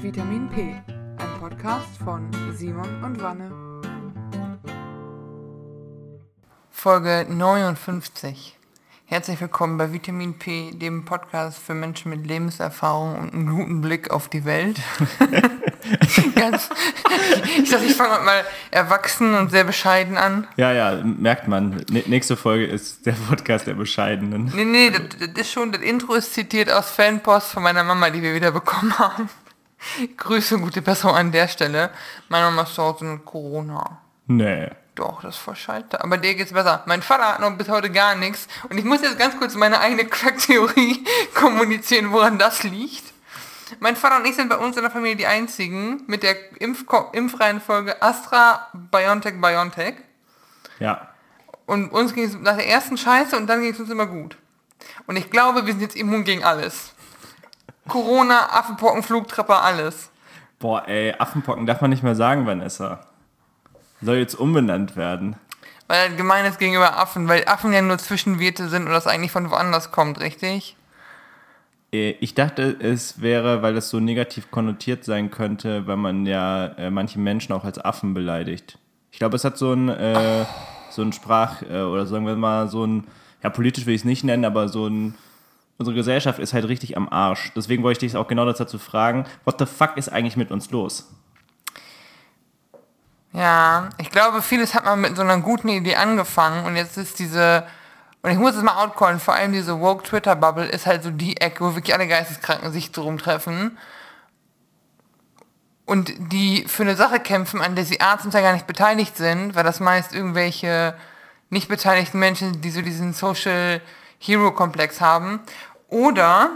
Vitamin P, ein Podcast von Simon und Wanne. Folge 59. Herzlich willkommen bei Vitamin P, dem Podcast für Menschen mit Lebenserfahrung und einem guten Blick auf die Welt. Ganz, ich dachte, ich fange mal erwachsen und sehr bescheiden an. Ja, ja, merkt man. Nächste Folge ist der Podcast der Bescheidenen. Nee, nee, das, das ist schon, das Intro ist zitiert aus Fanpost von meiner Mama, die wir wieder bekommen haben. Grüße, gute Person an der Stelle. Meine Mama ist zu Hause mit Corona. Nee. Doch, das ist voll scheiße. Aber dir geht's besser. Mein Vater hat noch bis heute gar nichts. Und ich muss jetzt ganz kurz meine eigene Crack-Theorie kommunizieren, woran das liegt. Mein Vater und ich sind bei uns in der Familie die einzigen mit der Impf Impfreihenfolge Astra, BioNTech, BioNTech. Ja. Und uns ging es nach der ersten Scheiße und dann ging es uns immer gut. Und ich glaube, wir sind jetzt immun gegen alles. Corona, Affenpocken, Flugtrepper, alles. Boah, ey, Affenpocken darf man nicht mehr sagen, Vanessa. Soll jetzt umbenannt werden. Weil er gemein ist gegenüber Affen, weil Affen ja nur Zwischenwirte sind und das eigentlich von woanders kommt, richtig? Äh, ich dachte, es wäre, weil es so negativ konnotiert sein könnte, weil man ja äh, manche Menschen auch als Affen beleidigt. Ich glaube, es hat so ein, äh, so ein Sprach- äh, oder sagen wir mal so ein, ja, politisch will ich es nicht nennen, aber so ein, unsere Gesellschaft ist halt richtig am Arsch. Deswegen wollte ich dich auch genau dazu fragen, what the fuck ist eigentlich mit uns los? Ja, ich glaube, vieles hat man mit so einer guten Idee angefangen und jetzt ist diese, und ich muss es mal outcallen, vor allem diese woke Twitter-Bubble ist halt so die Ecke, wo wirklich alle Geisteskranken sich drum treffen und die für eine Sache kämpfen, an der sie A zum Teil gar nicht beteiligt sind, weil das meist irgendwelche nicht beteiligten Menschen, die so diesen Social Hero-Komplex haben, oder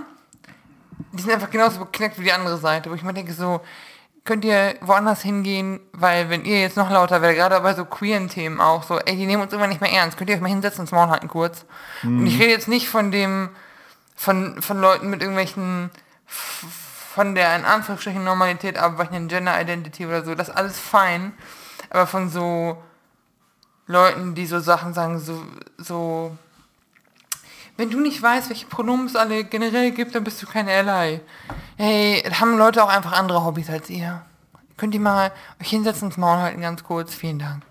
die sind einfach genauso beknackt wie die andere Seite, wo ich mir denke so, könnt ihr woanders hingehen, weil wenn ihr jetzt noch lauter werdet, gerade bei so queeren Themen auch, so, ey, die nehmen uns immer nicht mehr ernst, könnt ihr euch mal hinsetzen und Maul halten kurz. Mhm. Und ich rede jetzt nicht von dem, von, von Leuten mit irgendwelchen, von der in Anführungsstrichen Normalität abweichenden Gender Identity oder so, das ist alles fein, aber von so Leuten, die so Sachen sagen, so, so, wenn du nicht weißt, welche Pronomen es alle generell gibt, dann bist du kein Ally. Hey, haben Leute auch einfach andere Hobbys als ihr. Könnt ihr mal euch hinsetzen und Maul halten, ganz kurz. Vielen Dank.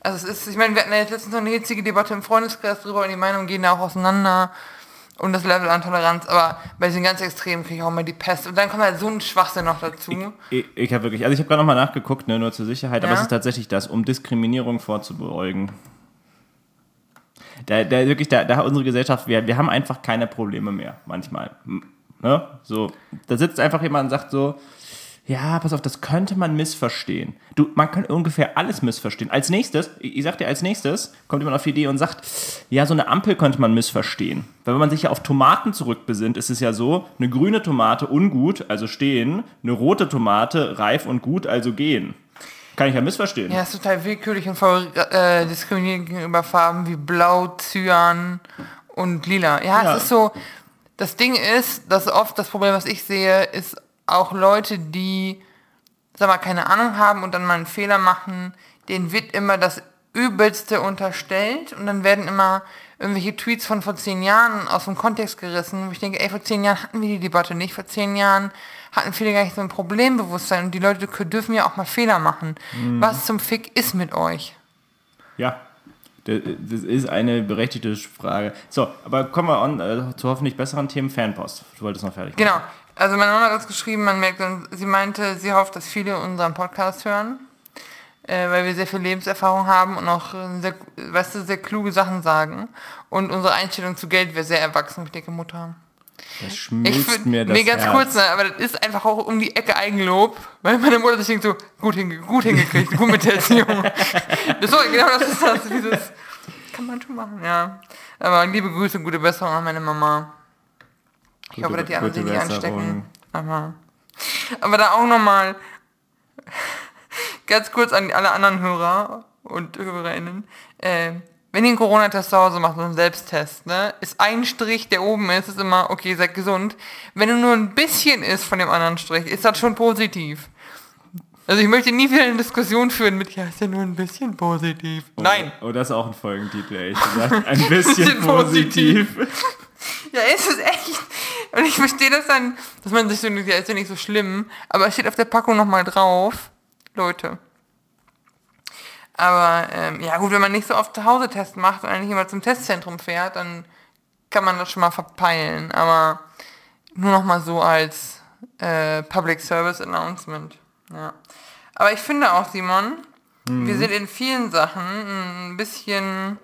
Also es ist, ich meine, wir hatten ja jetzt letztens noch eine hitzige Debatte im Freundeskreis drüber und die Meinungen gehen da auch auseinander und das Level an Toleranz, aber bei diesen ganz Extremen kriege ich auch mal die Pest. Und dann kommt halt so ein Schwachsinn noch dazu. Ich, ich, ich habe wirklich, also ich habe gerade noch mal nachgeguckt, ne, nur zur Sicherheit, ja? aber es ist tatsächlich das, um Diskriminierung vorzubeugen. Da, da wirklich, da, da hat unsere Gesellschaft, wir, wir haben einfach keine Probleme mehr, manchmal. Ne? So, da sitzt einfach jemand und sagt so, ja, pass auf, das könnte man missverstehen. Du, man kann ungefähr alles missverstehen. Als nächstes, ich sag dir, als nächstes kommt jemand auf die Idee und sagt, ja, so eine Ampel könnte man missverstehen. Weil wenn man sich ja auf Tomaten zurückbesinnt, ist es ja so, eine grüne Tomate ungut, also stehen, eine rote Tomate reif und gut, also gehen. Kann ich ja missverstehen. Ja, ist total willkürlich und voll äh, diskriminierend gegenüber Farben wie Blau, Cyan und Lila. Ja, ja, es ist so, das Ding ist, dass oft das Problem, was ich sehe, ist auch Leute, die, sag mal, keine Ahnung haben und dann mal einen Fehler machen, denen wird immer das Übelste unterstellt und dann werden immer irgendwelche Tweets von vor zehn Jahren aus dem Kontext gerissen, wo ich denke, ey, vor zehn Jahren hatten wir die Debatte nicht, vor zehn Jahren hatten viele gar nicht so ein Problembewusstsein und die Leute dürfen ja auch mal Fehler machen. Mhm. Was zum Fick ist mit euch? Ja, das ist eine berechtigte Frage. So, aber kommen wir on, äh, zu hoffentlich besseren Themen. Fanpost. Du wolltest noch fertig machen. Genau. Also meine Mama hat das geschrieben, man merkt, sie meinte, sie hofft, dass viele unseren Podcast hören, äh, weil wir sehr viel Lebenserfahrung haben und auch sehr, weißt du, sehr kluge Sachen sagen. Und unsere Einstellung zu Geld wäre sehr erwachsen. Ich denke, Mutter. Das schmilzt find, mir das Nee, ganz Herz. kurz, ne, aber das ist einfach auch um die Ecke Eigenlob, weil meine Mutter sich denkt so, gut, hinge gut hingekriegt, gut mit der Erziehung. so, genau das ist das, dieses, kann man schon machen, ja. Aber liebe Grüße und gute Besserung an meine Mama. Ich gute, hoffe, dass die anderen sich nicht anstecken. Aber, aber da auch nochmal ganz kurz an alle anderen Hörer und Hörerinnen. Äh, wenn ihr einen Corona-Test zu Hause macht, so einen Selbsttest, ne, ist ein Strich, der oben ist, ist immer, okay, seid gesund. Wenn er nur ein bisschen ist von dem anderen Strich, ist das schon positiv. Also ich möchte nie wieder eine Diskussion führen mit, ja, ist ja nur ein bisschen positiv. Nein. Oh, das ist auch ein Folgentitel, ehrlich gesagt. Ein bisschen Bisschen positiv. Ja, ist es echt. Und ich verstehe das dann, dass man sich so, ja, ist ja nicht so schlimm, aber es steht auf der Packung nochmal drauf. Leute. Aber, ähm, ja gut, wenn man nicht so oft zu Hause Test macht und eigentlich immer zum Testzentrum fährt, dann kann man das schon mal verpeilen. Aber nur nochmal so als äh, Public Service Announcement. Ja. Aber ich finde auch, Simon, wir sind in vielen Sachen ein bisschen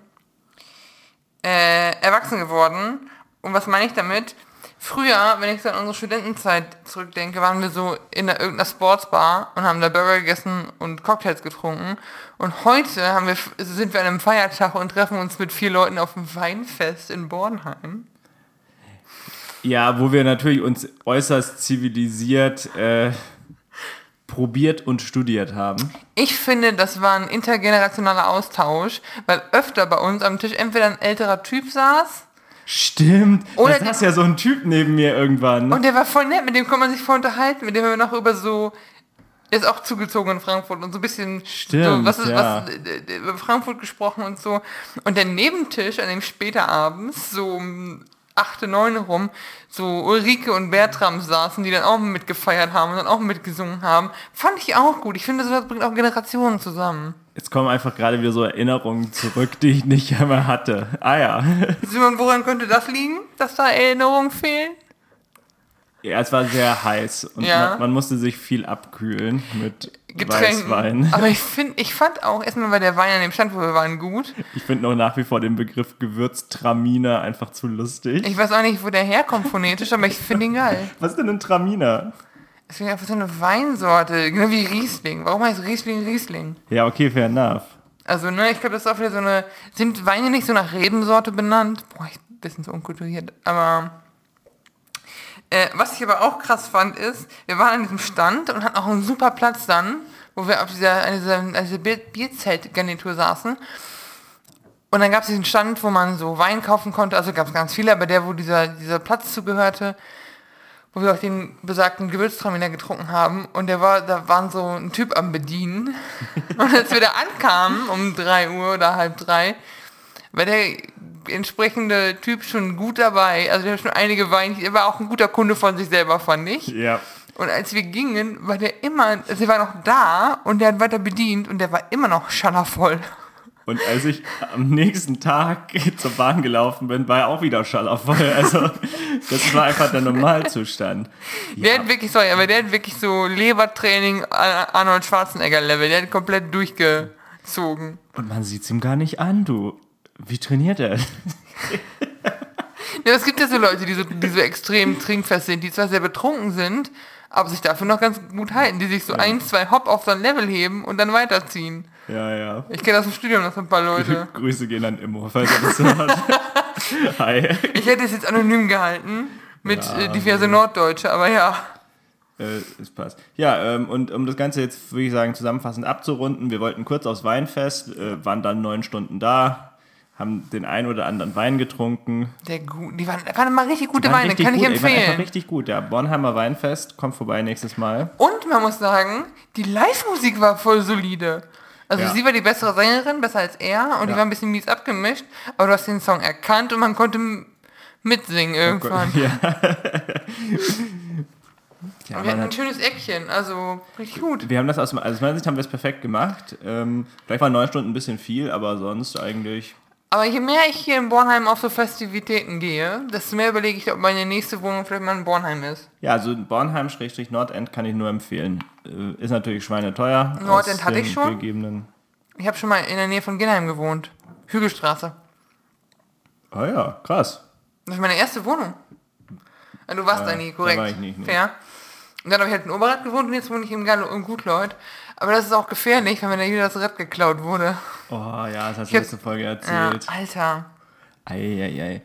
äh, erwachsen geworden. Und was meine ich damit? Früher, wenn ich so an unsere Studentenzeit zurückdenke, waren wir so in einer, irgendeiner Sportsbar und haben da Burger gegessen und Cocktails getrunken. Und heute haben wir, sind wir an einem Feiertag und treffen uns mit vier Leuten auf dem Weinfest in Bornheim. Ja, wo wir natürlich uns äußerst zivilisiert äh, probiert und studiert haben. Ich finde, das war ein intergenerationaler Austausch, weil öfter bei uns am Tisch entweder ein älterer Typ saß Stimmt. Oder da saß ja so ein Typ neben mir irgendwann. Ne? und der war voll nett, mit dem kann man sich voll unterhalten, mit dem haben wir noch über so, der ist auch zugezogen in Frankfurt und so ein bisschen Stimmt, so, was ist, ja. was, äh, äh, über Frankfurt gesprochen und so. Und der Nebentisch, an dem später abends, so um 8, 9 rum, so Ulrike und Bertram saßen, die dann auch mitgefeiert haben und dann auch mitgesungen haben. Fand ich auch gut. Ich finde, das bringt auch Generationen zusammen. Jetzt kommen einfach gerade wieder so Erinnerungen zurück, die ich nicht einmal hatte. Ah ja. Simon, woran könnte das liegen, dass da Erinnerungen fehlen? Ja, es war sehr heiß und Ja. man, man musste sich viel abkühlen mit Getränken. Weißwein. Aber ich finde, ich fand auch, erstmal war der Wein an dem Stand, wo wir waren, gut. Ich finde noch nach wie vor den Begriff Gewürztraminer einfach zu lustig. Ich weiß auch nicht, wo der herkommt phonetisch, aber ich finde ihn geil. Was ist denn ein Traminer? Es ist einfach so eine Weinsorte, genau wie Riesling. Warum heißt Riesling Riesling? Ja, okay, fair enough. Also, ne, ich glaube, das ist auch wieder so eine. Sind Weine nicht so nach Rebensorte benannt? Boah, ich bin ein bisschen so unkulturiert. Aber. Äh, was ich aber auch krass fand, ist, wir waren an diesem Stand und hatten auch einen super Platz dann, wo wir auf dieser, an dieser, an dieser Bier Bierzeltgarnitur saßen. Und dann gab es diesen Stand, wo man so Wein kaufen konnte. Also gab es ganz viele, aber der, wo dieser, dieser Platz zugehörte, wo wir auch den besagten Gewürztraminer getrunken haben. Und der war, da waren so ein Typ am Bedienen. Und als wir da ankamen, um drei Uhr oder halb drei, war der entsprechende Typ schon gut dabei. Also der hat schon einige Weine, er war auch ein guter Kunde von sich selber, fand ich. Ja. Und als wir gingen, war der immer, also der war noch da und der hat weiter bedient und der war immer noch schallervoll. Und als ich am nächsten Tag zur Bahn gelaufen bin, war er auch wieder schallervoll. Also das war einfach der Normalzustand. Der hat wirklich, sorry, aber der hat wirklich so Lebertraining Ar- Arnold Schwarzenegger Level. Der hat komplett durchgezogen. Und man sieht's ihm gar nicht an, du. Wie trainiert er? Ja, es gibt ja so Leute, die so, die so extrem trinkfest sind, die zwar sehr betrunken sind, aber sich dafür noch ganz gut halten, die sich so ein, zwei Hopp auf so ein Level heben und dann weiterziehen. Ja, ja. Ich kenne aus dem Studium noch so ein paar Leute. Grüße gehen an Immo, falls er das hört. Hi. Ich hätte es jetzt anonym gehalten mit Ja, äh, diverse Norddeutsche, aber ja. Äh, es passt. Ja, ähm, und um das Ganze jetzt, würde ich sagen, zusammenfassend abzurunden, wir wollten kurz aufs Weinfest, äh, waren dann neun Stunden da, haben den ein oder anderen Wein getrunken. Der gut, die waren, waren mal richtig gute Waren Weine, richtig kann ich gut, ey, waren einfach empfehlen. richtig gut, ja. Bornheimer Weinfest, kommt vorbei nächstes Mal. Und man muss sagen, die Live-Musik war voll solide. Also Ja. sie war die bessere Sängerin, besser als er, und die Ja. war ein bisschen mies abgemischt, aber du hast den Song erkannt und man konnte mitsingen irgendwann. Ja. ja, wir hatten ein schönes Eckchen, also richtig gut. wir haben das aus, also aus meiner Sicht haben wir es perfekt gemacht. Ähm, vielleicht waren neun Stunden ein bisschen viel, aber sonst eigentlich. Aber je mehr ich hier in Bornheim auf so Festivitäten gehe, desto mehr überlege ich, ob meine nächste Wohnung vielleicht mal in Bornheim ist. Ja, also Bornheim-Nordend kann ich nur empfehlen. Äh, ist natürlich schweineteuer. Nordend hatte ich schon. Ich habe schon mal in der Nähe von Ginnheim gewohnt. Hügelstraße. Ah ja, krass. Das ist meine erste Wohnung. Ah, Du warst Äh, da nie, da korrekt. war ich nicht, nee. Fair. Und dann habe ich halt in Oberrad gewohnt und jetzt wohne ich in Gallo und Gutleut. Aber das ist auch gefährlich, wenn mir da wieder das Rad geklaut wurde. Oh ja, das hast du letzte Folge Ja, erzählt. Alter. Eieiei.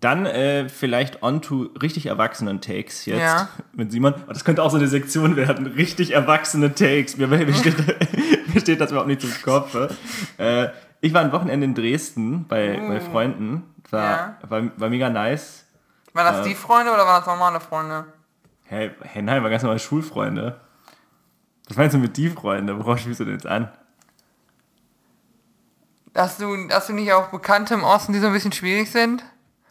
Dann äh, vielleicht on to richtig erwachsenen Takes jetzt Ja. mit Simon. Oh, das könnte auch so eine Sektion werden. Richtig erwachsene Takes. Mir, mir, steht, mir steht das überhaupt nicht zum Kopf. Äh, ich war ein Wochenende in Dresden bei, bei Freunden. War, Uh. Ja. war, war mega nice. Waren das Äh. die Freunde oder waren das normale Freunde? Hey, hey, nein, war ganz normal Schulfreunde. Was meinst du mit die Freunde? Worauf spielst du denn jetzt an? Hast du, hast du nicht auch Bekannte im Osten, die so ein bisschen schwierig sind?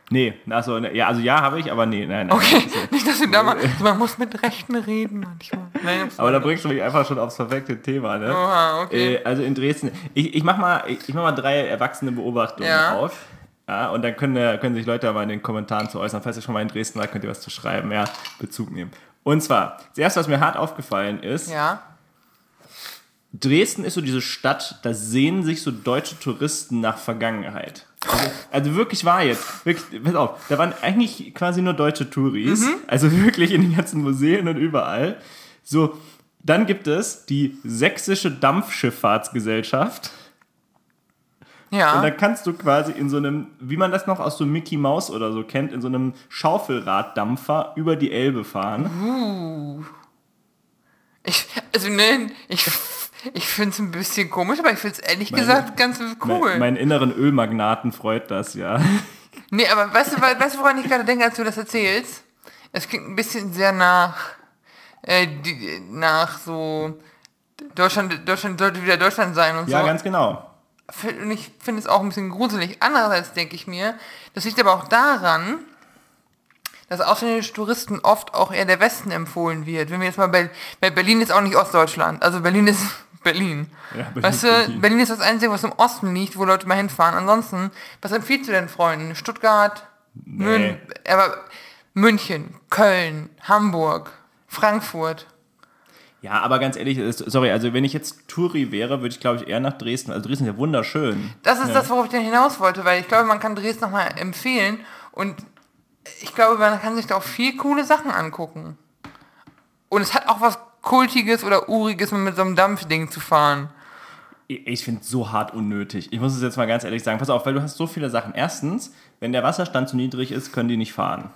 Nee, ne, ja, also ja, habe ich, aber nee, nein, nein. Okay, nicht, dass du da mal. Man muss mit Rechten reden manchmal. Nein, Aber da bringst du mich einfach schon aufs perfekte Thema, ne? Oha, okay. Äh, also in Dresden, ich, ich mach mal, ich, ich mach mal drei erwachsene Beobachtungen Ja. auf. Ja, und dann können, äh, können sich Leute mal in den Kommentaren zu äußern. Falls ihr schon mal in Dresden seid, könnt ihr was zu schreiben, ja, Bezug nehmen. Und zwar, das erste, was mir hart aufgefallen ist, Ja. Dresden ist so diese Stadt, da sehnen sich so deutsche Touristen nach Vergangenheit. Also, also wirklich war jetzt, wirklich, pass auf, da waren eigentlich quasi nur deutsche Touris, also wirklich in den ganzen Museen und überall. So, dann gibt es die Sächsische Dampfschifffahrtsgesellschaft. Ja. Und da kannst du quasi in so einem, wie man das noch aus so Mickey Mouse oder so kennt, in so einem Schaufelraddampfer über die Elbe fahren. Ich, also, ne, ich, ich finde es ein bisschen komisch, aber ich finde es ehrlich Meine- gesagt ganz cool. Mein, meinen inneren Ölmagnaten freut das, ja. nee, aber weißt du, we- weißt du, woran ich gerade denke, als du das erzählst? Es klingt ein bisschen sehr nach, äh, die, nach so, Deutschland, Deutschland sollte wieder Deutschland sein und Ja, so. ganz genau. Und ich finde es auch ein bisschen gruselig. Andererseits denke ich mir, das liegt aber auch daran, dass ausländische Touristen oft auch eher der Westen empfohlen wird. Wenn wir jetzt mal bei, bei Berlin ist auch nicht Ostdeutschland, also Berlin ist Berlin. Ja, Berlin weißt ist du, Berlin. Berlin. ist das Einzige, was im Osten liegt, wo Leute mal hinfahren. Ansonsten, was empfiehlst du denn Freunden? Stuttgart, Mün aber München, Köln, Hamburg, Frankfurt. Ja, aber ganz ehrlich, sorry, also wenn ich jetzt Touri wäre, würde ich glaube ich eher nach Dresden. Also Dresden ist ja wunderschön. Das ist das, worauf ich denn hinaus wollte, weil ich glaube, man kann Dresden nochmal empfehlen und ich glaube, man kann sich da auch viel coole Sachen angucken. Und es hat auch was Kultiges oder Uriges, mit so einem Dampfding zu fahren. Ich finde es so hart unnötig. Ich muss es jetzt mal ganz ehrlich sagen. Pass auf, weil du hast so viele Sachen. Erstens, wenn der Wasserstand zu niedrig ist, können die nicht fahren.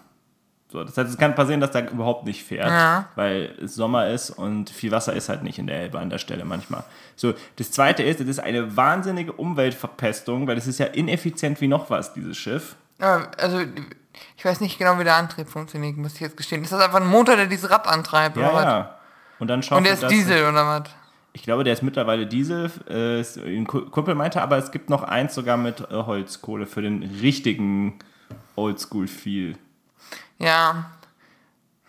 So, das heißt, es kann passieren, dass der überhaupt nicht fährt, Ja. weil es Sommer ist und viel Wasser ist halt nicht in der Elbe an der Stelle manchmal. So, das zweite ist, es ist eine wahnsinnige Umweltverpestung, weil es ist ja ineffizient wie noch was, dieses Schiff. Also, ich weiß nicht genau, wie der Antrieb funktioniert, muss ich jetzt gestehen. Ist das einfach ein Motor, der dieses Rad antreibt? Ja, oder was? ja. Und dann Und schaut der ist Diesel oder was? Ich glaube, der ist mittlerweile Diesel. Äh, ein Ku- Kumpel meinte, aber es gibt noch eins sogar mit äh, Holzkohle für den richtigen Oldschool-Feel. Ja.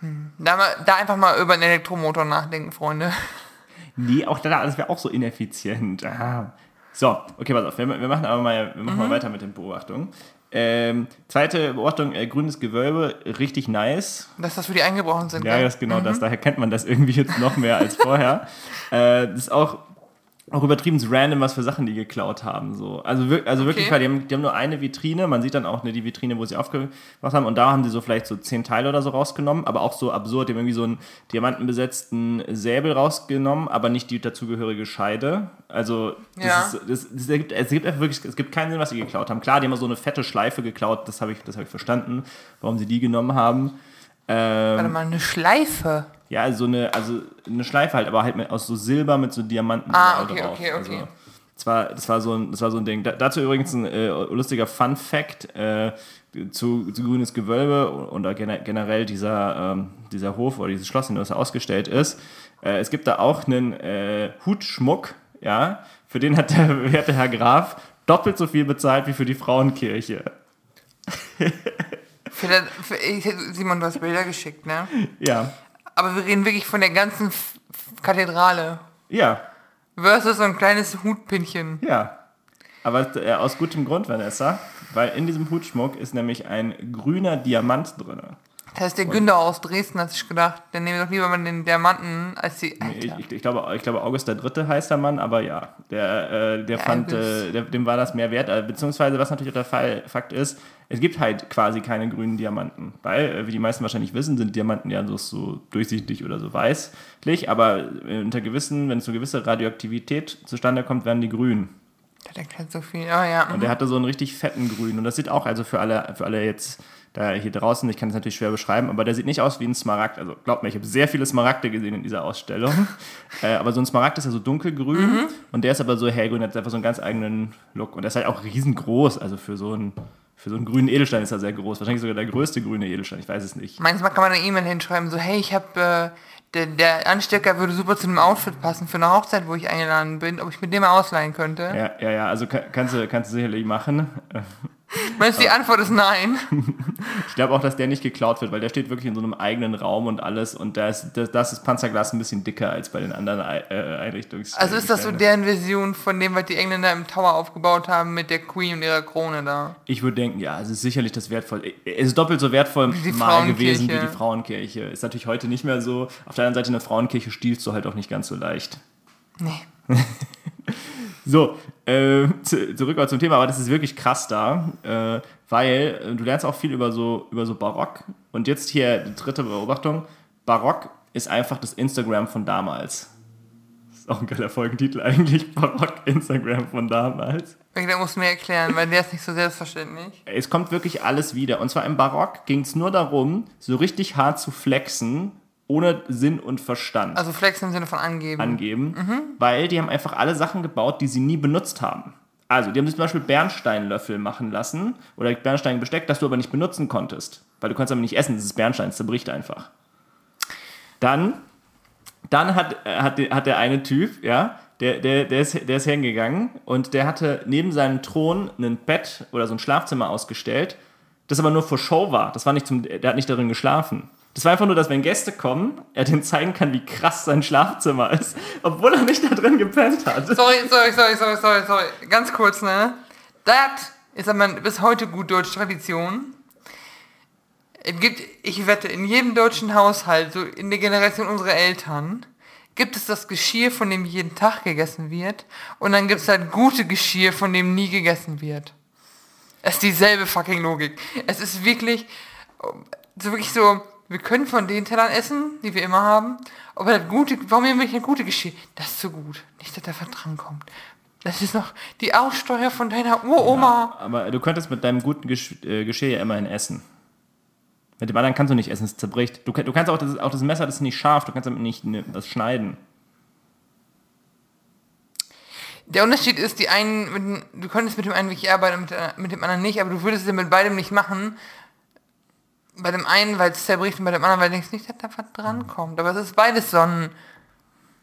Hm. Da, da einfach mal über einen Elektromotor nachdenken, Freunde. Nee, auch da, das wäre auch so ineffizient. Ah. So, okay, pass auf. Wir, wir machen aber mal, wir machen mal weiter mit den Beobachtungen. Ähm, zweite Beobachtung, äh, grünes Gewölbe, richtig nice. Dass das für die eingebrochen sind. Ja, gell? das ist genau das. Daher kennt man das irgendwie jetzt noch mehr als vorher. äh, das ist auch, auch übertrieben random, was für Sachen die geklaut haben. So. Also, wir, also wirklich, Okay. weil die haben, die haben nur eine Vitrine. Man sieht dann auch ne, die Vitrine, wo sie aufgemacht haben. Und da haben sie so vielleicht so zehn Teile oder so rausgenommen. Aber auch so absurd. Die haben irgendwie so einen diamantenbesetzten Säbel rausgenommen, aber nicht die dazugehörige Scheide. Also, das Ja. ist, das, das ergibt, es gibt einfach wirklich, es gibt keinen Sinn, was sie geklaut haben. Klar, die haben so eine fette Schleife geklaut. Das habe ich, das hab ich verstanden, warum sie die genommen haben. Ähm, Warte mal, eine Schleife. ja, also so eine, also eine Schleife halt, aber halt mit, aus so Silber mit so Diamanten Ah, drauf. okay, okay, okay. Also, das, war, das, war so ein, das war so ein Ding. Da, dazu übrigens ein äh, lustiger Fun-Fact äh, zu, zu Grünes Gewölbe und da gene- generell dieser, ähm, dieser Hof oder dieses Schloss, in dem das ausgestellt ist. Äh, es gibt da auch einen äh, Hutschmuck, ja, für den hat der werte Herr Graf doppelt so viel bezahlt wie für die Frauenkirche. Für das, für, ich, Simon, du hast Bilder geschickt, ne? Ja, Aber wir reden wirklich von der ganzen F Kathedrale. ja, Versus so ein kleines Hutpinchen. Ja. Aber äh, aus gutem Grund, Vanessa, weil in diesem Hutschmuck ist nämlich ein grüner Diamant drin. Das heißt, der Günther aus Dresden hat sich gedacht, der nehme doch lieber mal den Diamanten als die. Ich, ich, ich, glaube, ich glaube, August der Dritte heißt der Mann, aber ja, der, äh, der fand, August. äh, der, dem war das mehr wert. Äh, beziehungsweise, was natürlich auch der Fall, Fakt ist, es gibt halt quasi keine grünen Diamanten. Weil, äh, wie die meisten wahrscheinlich wissen, sind Diamanten ja so, so durchsichtig oder so weißlich, aber äh, unter gewissen, wenn so gewisse Radioaktivität zustande kommt, werden die grün. Der denkt halt so viel. Oh ja. Und der hatte so einen richtig fetten Grün. Und das sieht auch, also für alle, für alle jetzt da hier draußen, ich kann es natürlich schwer beschreiben, aber der sieht nicht aus wie ein Smaragd. Also glaubt mir, ich habe sehr viele Smaragde gesehen in dieser Ausstellung. äh, aber so ein Smaragd ist ja so dunkelgrün und der ist aber so hellgrün, hat einfach so einen ganz eigenen Look. Und der ist halt auch riesengroß. Also für so einen, für so einen grünen Edelstein ist er sehr groß. Wahrscheinlich sogar der größte grüne Edelstein, ich weiß es nicht. Manchmal kann man eine E-Mail hinschreiben, so, hey, ich habe äh, der, der Anstecker würde super zu einem Outfit passen für eine Hochzeit, wo ich eingeladen bin, ob ich mit dem mal ausleihen könnte. Ja, ja, ja, also kann, kannst, du, kannst du sicherlich machen. Meinst du, die Antwort ist nein? Ich glaube auch, dass der nicht geklaut wird, weil der steht wirklich in so einem eigenen Raum und alles und da ist das, das ist Panzerglas ein bisschen dicker als bei den anderen äh, Einrichtungs. Also ist das so deren Version von dem, was die Engländer im Tower aufgebaut haben mit der Queen und ihrer Krone da? Ich würde denken, ja, es ist sicherlich das wertvoll. Es ist doppelt so wertvoll mal gewesen wie die Frauenkirche. Ist natürlich heute nicht mehr so. Auf der anderen Seite, eine Frauenkirche stiehlst du halt auch nicht ganz so leicht. Nee. So, äh, zu, zurück mal zum Thema, aber das ist wirklich krass da, äh, weil äh, du lernst auch viel über so, über so Barock. Und jetzt hier die dritte Beobachtung: Barock ist einfach das Instagram von damals. Das ist auch ein geiler Folgentitel eigentlich: Barock Instagram von damals. Okay, da musst du mir erklären, weil der ist nicht so selbstverständlich. Es kommt wirklich alles wieder. Und zwar im Barock ging es nur darum, so richtig hart zu flexen, ohne Sinn und Verstand Also Flex im Sinne von angeben. angeben, weil die haben einfach alle Sachen gebaut, die sie nie benutzt haben. Also, die haben sich zum Beispiel Bernsteinlöffel machen lassen oder Bernsteinbesteck, das du aber nicht benutzen konntest, weil du kannst aber nicht essen, das ist Bernstein, es zerbricht einfach. Dann, dann hat, äh, hat, der- hat der eine Typ, ja, der, der, der, ist, der ist hingegangen und der hatte neben seinem Thron ein Bett oder so ein Schlafzimmer ausgestellt, das aber nur für Show war. Das war nicht zum, der hat nicht darin geschlafen. Das war einfach nur, dass wenn Gäste kommen, er denen zeigen kann, wie krass sein Schlafzimmer ist, obwohl er nicht da drin gepennt hat. Sorry, sorry, sorry, sorry, sorry, sorry. Ganz kurz, ne? Das ist aber bis heute gut deutsche Tradition. Es gibt, ich wette, in jedem deutschen Haushalt, so in der Generation unserer Eltern, gibt es das Geschirr, von dem jeden Tag gegessen wird. Und dann gibt es halt gute Geschirr, von dem nie gegessen wird. Es ist dieselbe fucking Logik. Es ist wirklich, so wirklich so, wir können von den Tellern essen, die wir immer haben, aber das gute, warum nehmen wir nicht eine gute Geschirr? Das ist zu gut. Nicht, dass da was drankommt. Das ist noch die Aussteuer von deiner Uroma. Aber du könntest mit deinem guten Gesch äh, Geschirr ja immerhin essen. Mit dem anderen kannst du nicht essen, es zerbricht. Du, du kannst auch das, auch das Messer, das ist nicht scharf, du kannst damit nicht ne, was schneiden. Der Unterschied ist, die einen, mit, du könntest mit dem einen wirklich arbeiten mit, der- mit dem anderen nicht, aber du würdest es ja mit beidem nicht machen. Bei dem einen, weil es zerbricht und bei dem anderen, weil denkst nicht, dass da was drankommt. Aber es ist beides so ein Aber,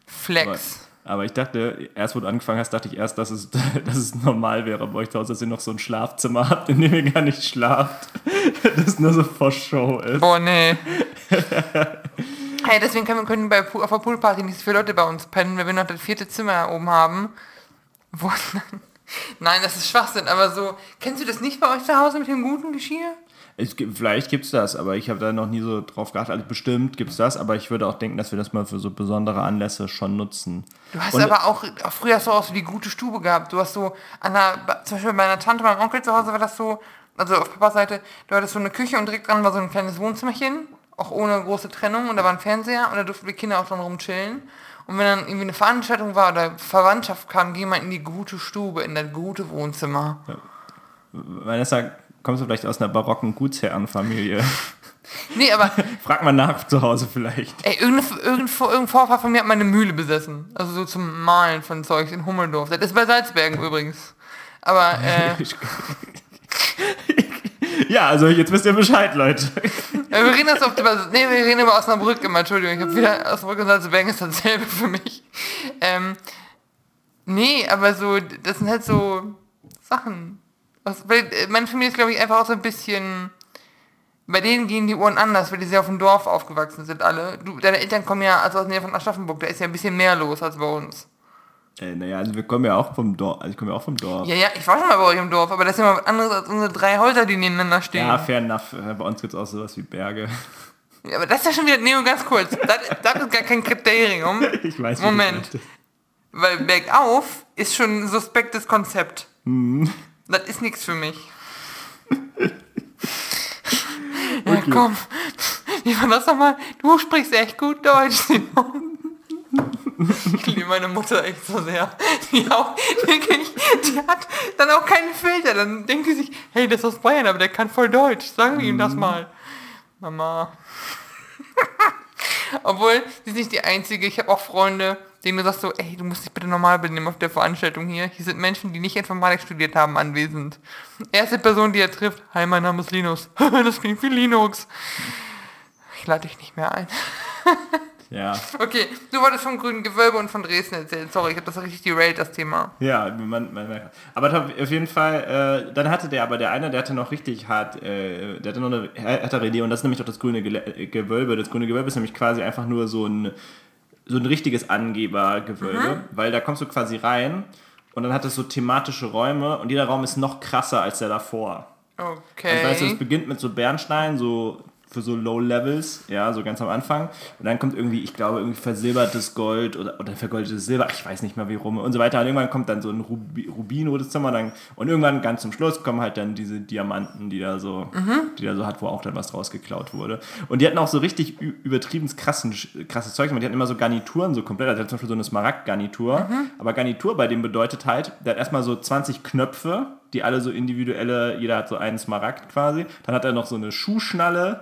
Flex. aber ich dachte, erst wo du angefangen hast, dachte ich erst, dass es, dass es normal wäre bei euch zu Hause, dass ihr noch so ein Schlafzimmer habt, in dem ihr gar nicht schlaft. Das nur so vor Show ist. Boah, nee. hey, deswegen können wir können bei, auf der Poolparty nicht so viele Leute bei uns pennen, weil wir noch das vierte Zimmer oben haben. Wo Nein, das ist Schwachsinn, aber so, kennst du das nicht bei euch zu Hause mit dem guten Geschirr? Gibt- vielleicht gibt es das, aber ich habe da noch nie so drauf geachtet. Also bestimmt gibt es das, aber ich würde auch denken, dass wir das mal für so besondere Anlässe schon nutzen. Du hast Und- aber auch, auch früher so die gute Stube gehabt. Du hast so an der, zum Beispiel bei meiner Tante, meinem Onkel zu Hause war das so, also auf Papas Seite, du hattest so eine Küche und direkt dran war so ein kleines Wohnzimmerchen, auch ohne große Trennung und da war ein Fernseher und da durften wir Kinder auch dran rumchillen. Und wenn dann irgendwie eine Veranstaltung war oder Verwandtschaft kam, ging man in die gute Stube, in das gute Wohnzimmer. Vanessa, kommst du vielleicht aus einer barocken Gutsherrenfamilie? Nee, aber Frag mal nach zu Hause vielleicht. ey, irgendein, irgendein, Vorfahr von mir hat mal eine Mühle besessen. Also so zum Malen von Zeugs in Hummeldorf. Das ist bei Salzbergen übrigens. Aber, äh, ja, also jetzt wisst ihr Bescheid, Leute. Ja, wir reden jetzt oft über, nee, wir reden über Osnabrück immer, Entschuldigung, ich habe wieder Osnabrück und Salzbergen ist dasselbe für mich. Ähm, nee, aber so, das sind halt so Sachen. Was, weil, äh, meine Familie ist, glaube ich, einfach auch so ein bisschen, bei denen gehen die Uhren anders, weil die sehr auf dem Dorf aufgewachsen sind alle. Du, deine Eltern kommen ja also aus der Nähe von Aschaffenburg, da ist ja ein bisschen mehr los als bei uns. Äh, naja, also wir kommen ja auch vom Dorf. Also ich komme ja auch vom Dorf. Ja, ja, ich war schon mal bei euch im Dorf, aber das ist ja mal was anderes als unsere drei Häuser, die nebeneinander stehen. Ja, fair enough. Äh, Bei uns gibt es auch sowas wie Berge. Ja, aber das ist ja schon wieder, Neo, ganz kurz, das, das ist gar kein Kriterium. Ich weiß, du Moment. Weil bergauf ist schon ein suspektes Konzept. Mhm. Das ist nichts für mich. Ja, komm. Wie war das nochmal? Du sprichst echt gut Deutsch, Simon. Ich liebe meine Mutter echt so sehr. Die, auch, wirklich, die hat dann auch keinen Filter. Dann denkt sie sich, hey, das ist aus Bayern, aber der kann voll Deutsch. Sagen wir ihm Mhm. das mal. Mama. Obwohl, sie ist nicht die Einzige. Ich habe auch Freunde, denen du sagst so, ey, du musst dich bitte normal benehmen auf der Veranstaltung hier. Hier sind Menschen, die nicht Informatik studiert haben, anwesend. Erste Person, die er trifft, hi, mein Name ist Linus. das klingt wie Linux. Ich lade dich nicht mehr ein. Ja. Okay, du wolltest vom grünen Gewölbe und von Dresden erzählen. Sorry, ich habe das richtig derailed, das Thema. Ja, man, man merkt. Aber auf jeden Fall, äh, dann hatte der aber der eine, der hatte noch richtig hart, äh, der hatte noch eine härtere Idee und das ist nämlich auch das grüne Gele Gewölbe. Das grüne Gewölbe ist nämlich quasi einfach nur so ein, so ein richtiges Angebergewölbe, weil da kommst du quasi rein und dann hat es so thematische Räume und jeder Raum ist noch krasser als der davor. Okay. Also weißt du, es beginnt mit so Bernstein, so für so Low Levels, ja, so ganz am Anfang. Und dann kommt irgendwie, ich glaube, irgendwie versilbertes Gold oder, oder vergoldetes Silber, ich weiß nicht mehr wie rum und so weiter. Und irgendwann kommt dann so ein Rubi, Rubinrotes Zimmer dann, und irgendwann ganz zum Schluss kommen halt dann diese Diamanten, die da so, die da so hat, wo auch dann was draus geklaut wurde. Und die hatten auch so richtig übertrieben krassen, krasses Zeug. Die hatten immer so Garnituren so komplett. Also zum Beispiel so eine Smaragd-Garnitur. Aber Garnitur bei dem bedeutet halt, der hat erstmal so 20 Knöpfe, die alle so individuelle, jeder hat so einen Smaragd quasi. Dann hat er noch so eine Schuhschnalle,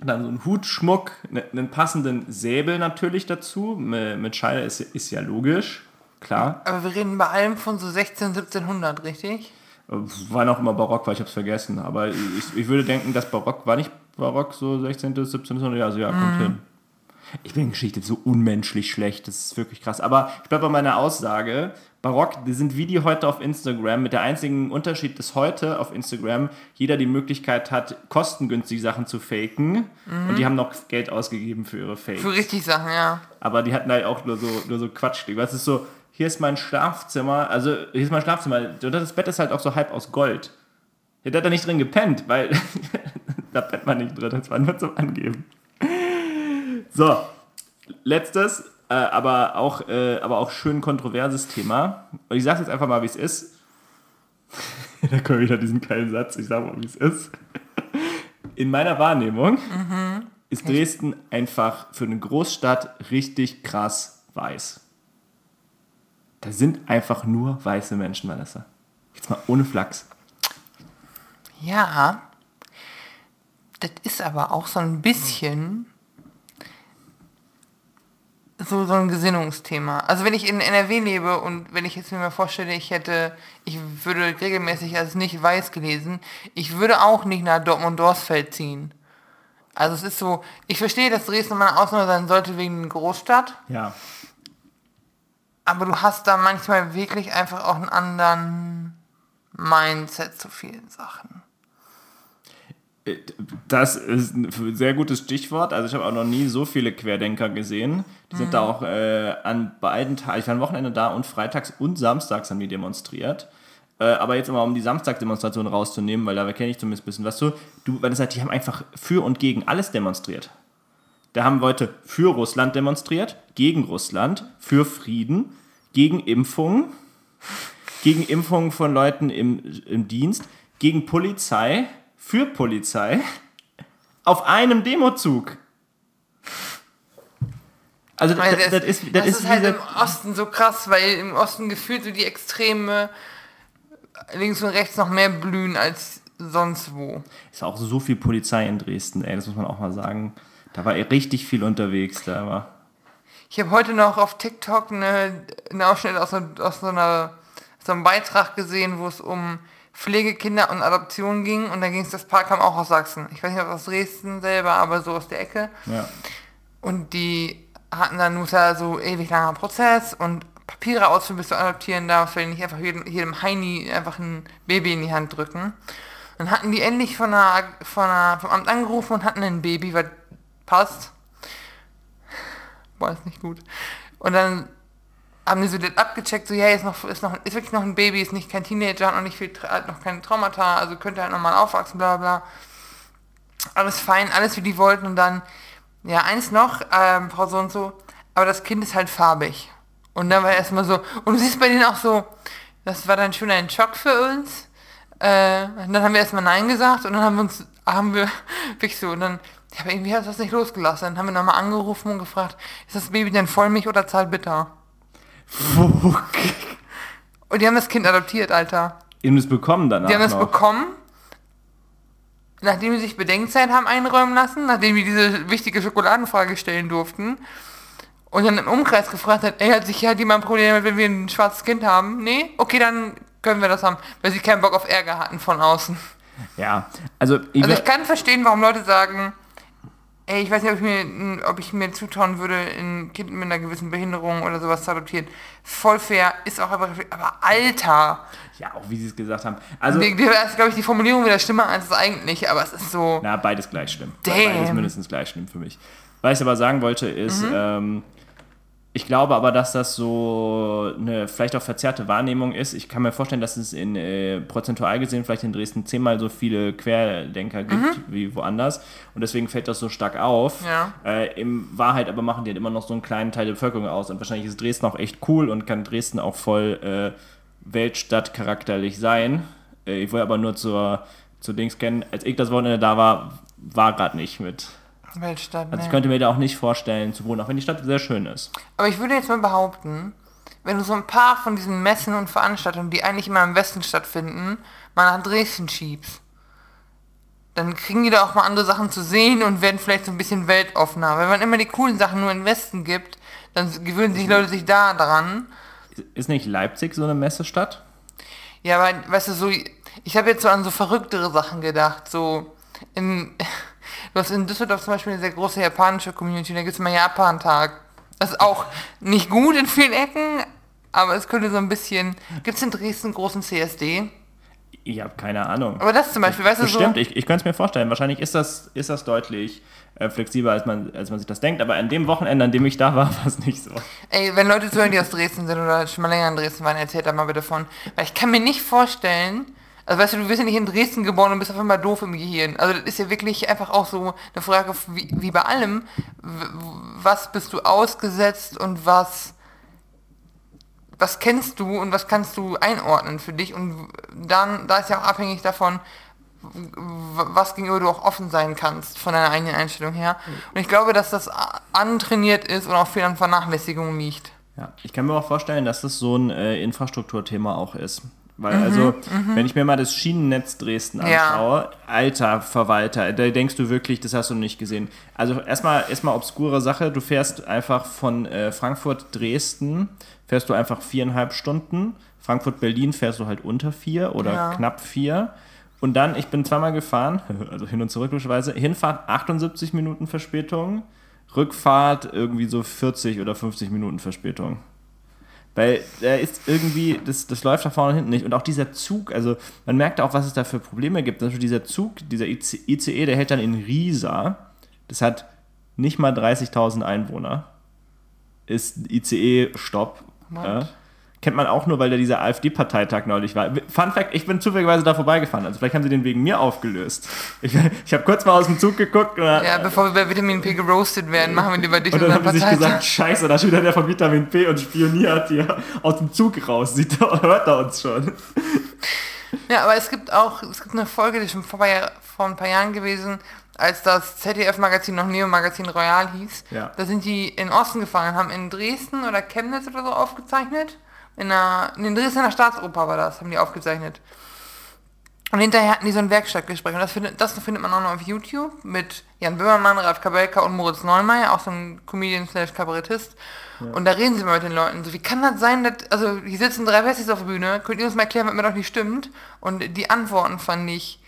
dann so einen Hutschmuck, ne- einen passenden Säbel natürlich dazu. Mit Scheide ist, ist ja logisch, klar. Aber wir reden bei allem von so 16, 1700, richtig? War noch immer Barock, weil ich habe es vergessen. Aber ich, ich würde denken, dass Barock war nicht Barock so 16. 17. Jahrhundert. Also ja, kommt hin. Ich bin in Geschichte so unmenschlich schlecht. Das ist wirklich krass. Aber ich bleibe bei meiner Aussage. Barock, die sind wie die heute auf Instagram, mit der einzigen Unterschied, dass heute auf Instagram jeder die Möglichkeit hat, kostengünstig Sachen zu faken. Und die haben noch Geld ausgegeben für ihre Fakes. Für richtig Sachen, ja. Aber die hatten halt auch nur so, nur so Quatsch. Was ist so, hier ist mein Schlafzimmer, also hier ist mein Schlafzimmer, und das Bett ist halt auch so halb aus Gold. Ja, da hat er nicht drin gepennt, weil da pennt man nicht drin, das war nur zum Angeben. So, letztes, äh, aber, auch, äh, aber auch schön kontroverses Thema. Und ich sage jetzt einfach mal, wie es ist. da kommt wieder diesen geilen Satz, ich sage mal, wie es ist. In meiner Wahrnehmung ist Dresden einfach für eine Großstadt richtig krass weiß. Da sind einfach nur weiße Menschen, Vanessa. Jetzt mal ohne Flachs. Ja. Das ist aber auch so ein bisschen so, so ein Gesinnungsthema. Also wenn ich in NRW lebe und wenn ich jetzt mir mal vorstelle, ich hätte, ich würde regelmäßig als nicht weiß gelesen, ich würde auch nicht nach Dortmund-Dorsfeld ziehen. Also es ist so, ich verstehe, dass Dresden mal eine Ausnahme sein sollte wegen Großstadt, Ja. aber du hast da manchmal wirklich einfach auch einen anderen Mindset zu vielen Sachen. Das ist ein sehr gutes Stichwort. Also ich habe auch noch nie so viele Querdenker gesehen. Die sind da auch äh, an beiden Tagen, ich war am Wochenende da und freitags und samstags haben die demonstriert. Äh, aber jetzt mal um die Samstagsdemonstration rauszunehmen, weil da kenne ich zumindest ein bisschen was zu. Du, weil das halt, die haben einfach für und gegen alles demonstriert. Da haben Leute für Russland demonstriert, gegen Russland, für Frieden, gegen Impfungen, gegen Impfungen von Leuten im, im Dienst, gegen Polizei, für Polizei, auf einem Demozug. Also das, Weil das, ist, das, das ist, ist halt im Osten so krass, weil im Osten gefühlt so die Extreme links und rechts noch mehr blühen als sonst wo. ist auch so viel Polizei in Dresden, ey, das muss man auch mal sagen. Da war richtig viel unterwegs, da war. Ich habe heute noch auf TikTok eine, eine Ausschnitt aus, aus so, einer, so einem Beitrag gesehen, wo es um Pflegekinder und Adoption ging und da ging es, das Paar kam auch aus Sachsen. Ich weiß nicht, ob aus Dresden selber, aber so aus der Ecke. Ja. Und die hatten dann nur so ewig langer Prozess und Papiere ausfüllen, bis du adoptieren darfst, weil die nicht einfach jedem, jedem Heini einfach ein Baby in die Hand drücken. Dann hatten die endlich von der, von der, vom Amt angerufen und hatten ein Baby, was passt. Boah, ist nicht gut. Und dann haben die so das abgecheckt, so, ja, ist noch, ist noch, ist wirklich noch ein Baby, ist nicht kein Teenager, hat noch nicht viel, hat noch keine Traumata, also könnte halt nochmal aufwachsen, bla bla. Alles fein, alles wie die wollten und dann, ja, eins noch, ähm, Frau so und so, aber das Kind ist halt farbig. Und dann war erstmal so, und du siehst bei denen auch so, das war dann schon ein Schock für uns. Äh, und dann haben wir erstmal Nein gesagt und dann haben wir uns, haben wir wirklich so, und dann, ja, aber irgendwie hat das nicht losgelassen. Dann haben wir nochmal angerufen und gefragt, ist das Baby denn Vollmilch oder Zahlbitter? Und die haben das Kind adoptiert, Alter. Ihr habt es bekommen danach Die haben es bekommen, nachdem sie sich Bedenkzeit haben einräumen lassen, nachdem wir diese wichtige Schokoladenfrage stellen durften. Und dann im Umkreis gefragt hat, ey, hat sich halt jemand ein Problem wenn wir ein schwarzes Kind haben? Nee? Okay, dann können wir das haben, weil sie keinen Bock auf Ärger hatten von außen. Ja, also, ich, Also ich kann verstehen, warum Leute sagen, ey, ich weiß nicht, ob ich mir, ob ich mir zutrauen würde, ein Kind mit einer gewissen Behinderung oder sowas zu adoptieren. Voll fair, ist auch aber, aber Alter. Ja, auch wie sie es gesagt haben. Also, Die- die- Da ist, glaube ich, die Formulierung wieder schlimmer als es eigentlich, aber es ist so. na, beides gleich schlimm. Damn. Beides mindestens gleich schlimm für mich. Was ich aber sagen wollte, ist, Mhm. ähm, ich glaube aber, dass das so eine vielleicht auch verzerrte Wahrnehmung ist. Ich kann mir vorstellen, dass es in äh, prozentual gesehen vielleicht in Dresden zehnmal so viele Querdenker gibt Mhm. wie woanders. Und deswegen fällt das so stark auf. Ja. Äh, in Wahrheit aber machen die halt immer noch so einen kleinen Teil der Bevölkerung aus. Und wahrscheinlich ist Dresden auch echt cool und kann Dresden auch voll äh, Weltstadt charakterlich sein. Äh, ich wollte aber nur zur, zur Dings kennen. Als ich das Wochenende da war, war gerade nicht mit. Weltstadt. Also ich nee. könnte mir da auch nicht vorstellen zu wohnen, auch wenn die Stadt sehr schön ist. Aber ich würde jetzt mal behaupten, wenn du so ein paar von diesen Messen und Veranstaltungen, die eigentlich immer im Westen stattfinden, mal nach Dresden schiebst, dann kriegen die da auch mal andere Sachen zu sehen und werden vielleicht so ein bisschen weltoffener. Wenn man immer die coolen Sachen nur im Westen gibt, dann gewöhnen sich Leute sich da dran. Ist nicht Leipzig so eine Messestadt? Ja, aber weißt du, so, ich habe jetzt so an so verrücktere Sachen gedacht, so in, du hast in Düsseldorf zum Beispiel eine sehr große japanische Community, da gibt es immer Japan-Tag. Das ist auch nicht gut in vielen Ecken, aber es könnte so ein bisschen, gibt es in Dresden einen großen CSD? Ich habe keine Ahnung. Aber das zum Beispiel, weißt du, so, Bestimmt, ich, ich könnte es mir vorstellen. Wahrscheinlich ist das, ist das deutlich äh, flexibler, als man, als man sich das denkt. Aber an dem Wochenende, an dem ich da war, war es nicht so. ey, wenn Leute zuhören, die aus Dresden sind oder schon mal länger in Dresden waren, erzählt da mal bitte von. Weil ich kann mir nicht vorstellen, also weißt du, du bist ja nicht in Dresden geboren und bist auf einmal doof im Gehirn. Also das ist ja wirklich einfach auch so eine Frage, wie, wie bei allem, was bist du ausgesetzt und was, was kennst du und was kannst du einordnen für dich und dann, da ist ja auch abhängig davon, was gegenüber du auch offen sein kannst von deiner eigenen Einstellung her. Und ich glaube, dass das antrainiert ist und auch viel an Vernachlässigung liegt. Ja, ich kann mir auch vorstellen, dass das so ein äh, Infrastrukturthema auch ist. Weil, Mhm, also, wenn ich mir mal das Schienennetz Dresden Ja. anschaue, alter Verwalter, da denkst du wirklich, das hast du nicht gesehen. Also, erstmal, erstmal obskure Sache, du fährst einfach von äh, Frankfurt Dresden, fährst du einfach viereinhalb Stunden. Frankfurt Berlin fährst du halt unter vier oder Ja. knapp vier. Und dann, ich bin zweimal gefahren, also hin und zurück logischerweise, Hinfahrt 78 Minuten Verspätung, Rückfahrt irgendwie so 40 oder 50 Minuten Verspätung. Weil da ist irgendwie, das, das läuft da vorne und hinten nicht. Und auch dieser Zug, also man merkt auch, was es da für Probleme gibt. Also dieser Zug, dieser IC, ICE, der hält dann in Riesa, das hat nicht mal 30.000 Einwohner, ist ein ICE-Stopp. Ja. Kennt man auch nur, weil da dieser AfD-Parteitag neulich war. Fun Fact, ich bin zufälligerweise da vorbeigefahren. Also vielleicht haben sie den wegen mir aufgelöst. Ich, ich habe kurz mal aus dem Zug geguckt und, Ja, bevor wir bei Vitamin P geroastet werden, machen wir lieber dich und dann haben sie sich gesagt, scheiße, da steht wieder der von Vitamin P und spioniert hier aus dem Zug raus. Sieht, hört er uns schon. Ja, aber es gibt auch, es gibt eine Folge, die ist schon vor, ein paar Jahr- vor ein paar Jahren gewesen, als das ZDF-Magazin noch Neo-Magazin Royal hieß. Ja. Da sind die in Osten gefahren, haben in Dresden oder Chemnitz oder so aufgezeichnet. In, einer, in den Dresdner Staatsoper war das, haben die aufgezeichnet. Und hinterher hatten die so ein Werkstattgespräch. Und das findet, das findet man auch noch auf YouTube mit Jan Böhmermann, Ralf Kabelka und Moritz Neumeier, auch so ein Comedian slash Kabarettist. Und da reden sie mal mit den Leuten. So, wie kann das sein, dass, also hier sitzen drei Wessis auf der Bühne, könnt ihr uns mal erklären, was mir doch nicht stimmt? Und die Antworten fand ich,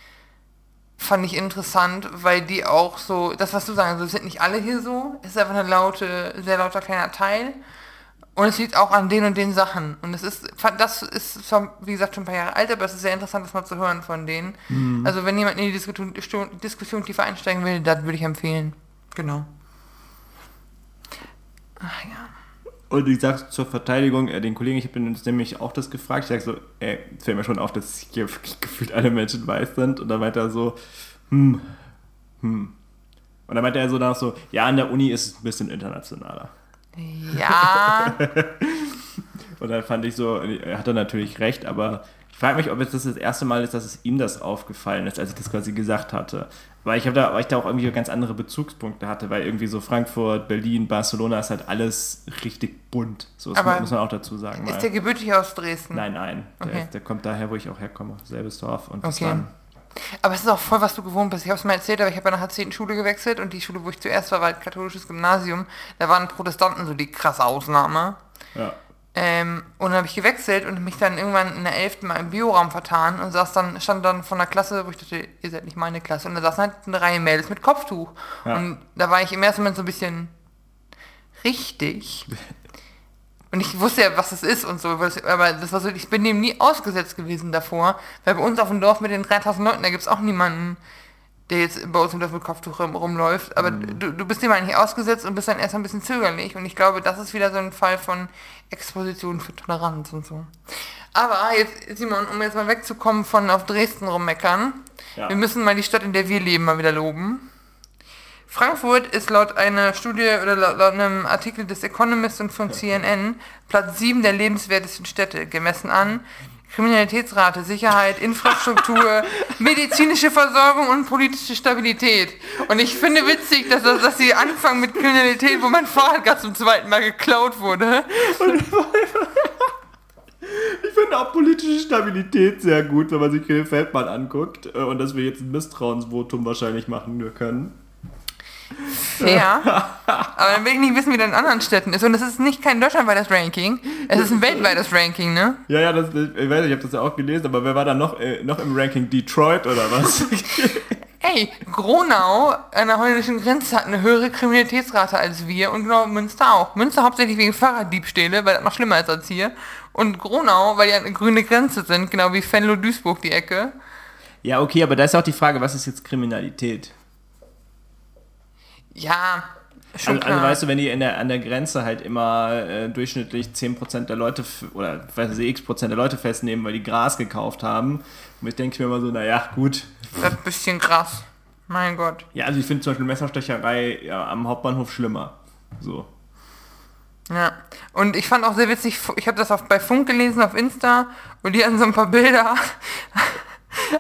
fand ich interessant, weil die auch so, das was du sagst, also es sind nicht alle hier so, es ist einfach eine laute, sehr lauter kleiner Teil. Und es liegt auch an den und den Sachen. Und es ist, das ist wie gesagt, schon ein paar Jahre alt, aber es ist sehr interessant, das mal zu hören von denen. Also wenn jemand in die Diskussion, Diskussion tiefer einsteigen will, das würde ich empfehlen. Genau. Ach ja. Und ich sag zur Verteidigung, äh, den Kollegen, ich habe nämlich auch das gefragt. Ich sag so, ey, es fällt mir schon auf, dass hier wirklich gefühlt alle Menschen weiß sind. Und dann meinte er so, hm, hm. Und dann meinte er so danach so, ja, an der Uni ist es ein bisschen internationaler. Ja, Und dann fand ich so, er hatte natürlich recht, aber ich frage mich, ob jetzt das das erste Mal ist, dass es ihm das aufgefallen ist, als ich das quasi gesagt hatte. Weil ich, da, weil ich da auch irgendwie ganz andere Bezugspunkte hatte, weil irgendwie so Frankfurt, Berlin, Barcelona ist halt alles richtig bunt. So das Aber muss man auch dazu sagen. ist mal. der gebürtig aus Dresden? Nein, nein. Der, Okay. der kommt daher, wo ich auch herkomme. Selbes Dorf. Und das Okay. waren, Aber es ist auch voll, was du gewohnt bist. Ich habe es mal erzählt, aber ich habe ja nach der 10. Schule gewechselt und die Schule, wo ich zuerst war, war ein katholisches Gymnasium. Da waren Protestanten so die krasse Ausnahme. ja. Ähm, und dann habe ich gewechselt und mich dann irgendwann in der 11. Mal im Bioraum vertan und saß dann, stand dann von der Klasse, wo ich dachte, ihr seid nicht meine Klasse. Und da saßen halt eine Reihe Mädels mit Kopftuch. Ja. Und da war ich im ersten Moment so ein bisschen richtig. Und ich wusste ja, was das ist und so, aber das war so, ich bin dem nie ausgesetzt gewesen davor, weil bei uns auf dem Dorf mit den 3000 Leuten, da gibt es auch niemanden, der jetzt bei uns im Dorf mit Kopftuch rum, rumläuft, aber du, du bist dem eigentlich ausgesetzt und bist dann erst ein bisschen zögerlich und ich glaube, das ist wieder so ein Fall von Exposition für Toleranz und so. Aber jetzt, Simon, um jetzt mal wegzukommen von auf Dresden rummeckern, Ja. wir müssen mal die Stadt, in der wir leben, mal wieder loben. Frankfurt ist laut einer Studie oder laut, laut einem Artikel des Economist und von CNN Platz 7 der lebenswertesten Städte, gemessen an Kriminalitätsrate, Sicherheit, Infrastruktur, medizinische Versorgung und politische Stabilität. Und ich finde witzig, dass, das, dass sie anfangen mit Kriminalität, wo mein Fahrrad gerade zum zweiten Mal geklaut wurde. Ich finde auch politische Stabilität sehr gut, wenn man sich Grill Feldmann anguckt äh, und dass wir jetzt ein Misstrauensvotum wahrscheinlich machen können. Fair. Aber dann will ich nicht wissen, wie das in anderen Städten ist. Und es ist nicht kein deutschlandweites Ranking, es ist ein weltweites Ranking, ne? Ja, ja, das, ich weiß nicht, ich habe das ja auch gelesen, aber wer war da noch, äh, noch im Ranking? Detroit oder was? Ey, Gronau an der holländischen Grenze hat eine höhere Kriminalitätsrate als wir und genau Münster auch. Münster hauptsächlich wegen Fahrraddiebstähle, weil das noch schlimmer ist als hier. Und Gronau, weil die an eine grüne Grenze sind, genau wie Venlo-Duisburg die Ecke. ja, okay, aber da ist auch die Frage, was ist jetzt Kriminalität? Ja, schon Also, also weißt du, wenn die in der, an der Grenze halt immer äh, durchschnittlich 10% der Leute oder weiß ich, x Prozent der Leute festnehmen, weil die Gras gekauft haben. Und ich denke mir immer so, naja, gut. das ist ein bisschen krass. Mein Gott. Ja, also ich finde zum Beispiel Messerstecherei ja, am Hauptbahnhof schlimmer. So. Ja, und ich fand auch sehr witzig, ich habe das auf, bei Funk gelesen, auf Insta, und die hatten so ein paar Bilder.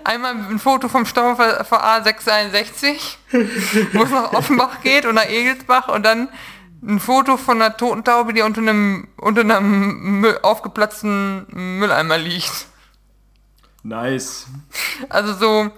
Einmal ein Foto vom Stau vor A661, wo es nach Offenbach geht und nach Egelsbach und dann ein Foto von einer toten Taube, die unter einem, unter einem Müll, aufgeplatzten Mülleimer liegt. Nice. Also so,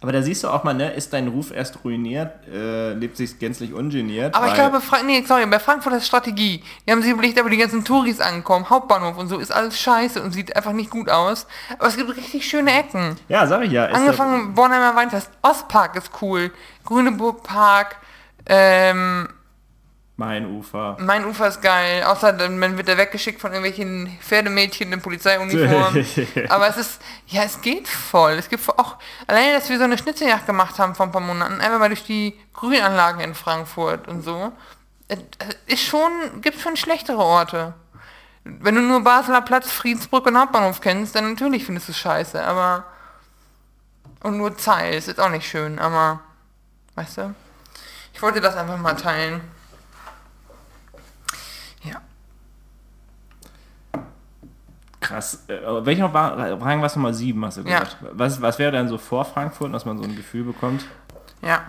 Aber da siehst du auch mal, ne, ist dein Ruf erst ruiniert, äh, lebt sich gänzlich ungeniert. aber ich glaube, Frank nee, sorry, bei Frankfurt ist Strategie. Die haben sich überlegt, aber die ganzen Touris ankommen, Hauptbahnhof und so, ist alles scheiße und sieht einfach nicht gut aus. Aber es gibt richtig schöne Ecken. Ja, sag ich ja. Angefangen Bornheimer Weinfest, Ostpark ist cool, Grüneburg-Park, ähm, Der, mein Ufer. mein Ufer ist geil, außer dann man wird er weggeschickt von irgendwelchen Pferdemädchen in Polizeiuniform. Aber es ist, ja, es geht voll. Es gibt auch, alleine, dass wir so eine Schnitzeljagd gemacht haben vor ein paar Monaten, einfach mal durch die Grünanlagen in Frankfurt und so. Ist schon, gibt schon schlechtere Orte. Wenn du nur Basler Platz, Friedensbrück und Hauptbahnhof kennst, dann natürlich findest du es scheiße, aber und nur Zeil ist jetzt auch nicht schön, aber weißt du? Ich wollte das einfach mal teilen. Krass. Äh, aber welcher war, Rang war es Nummer 7, hast du Ja. gesagt? Was, was wäre denn so vor Frankfurt, dass man so ein Gefühl bekommt? Ja.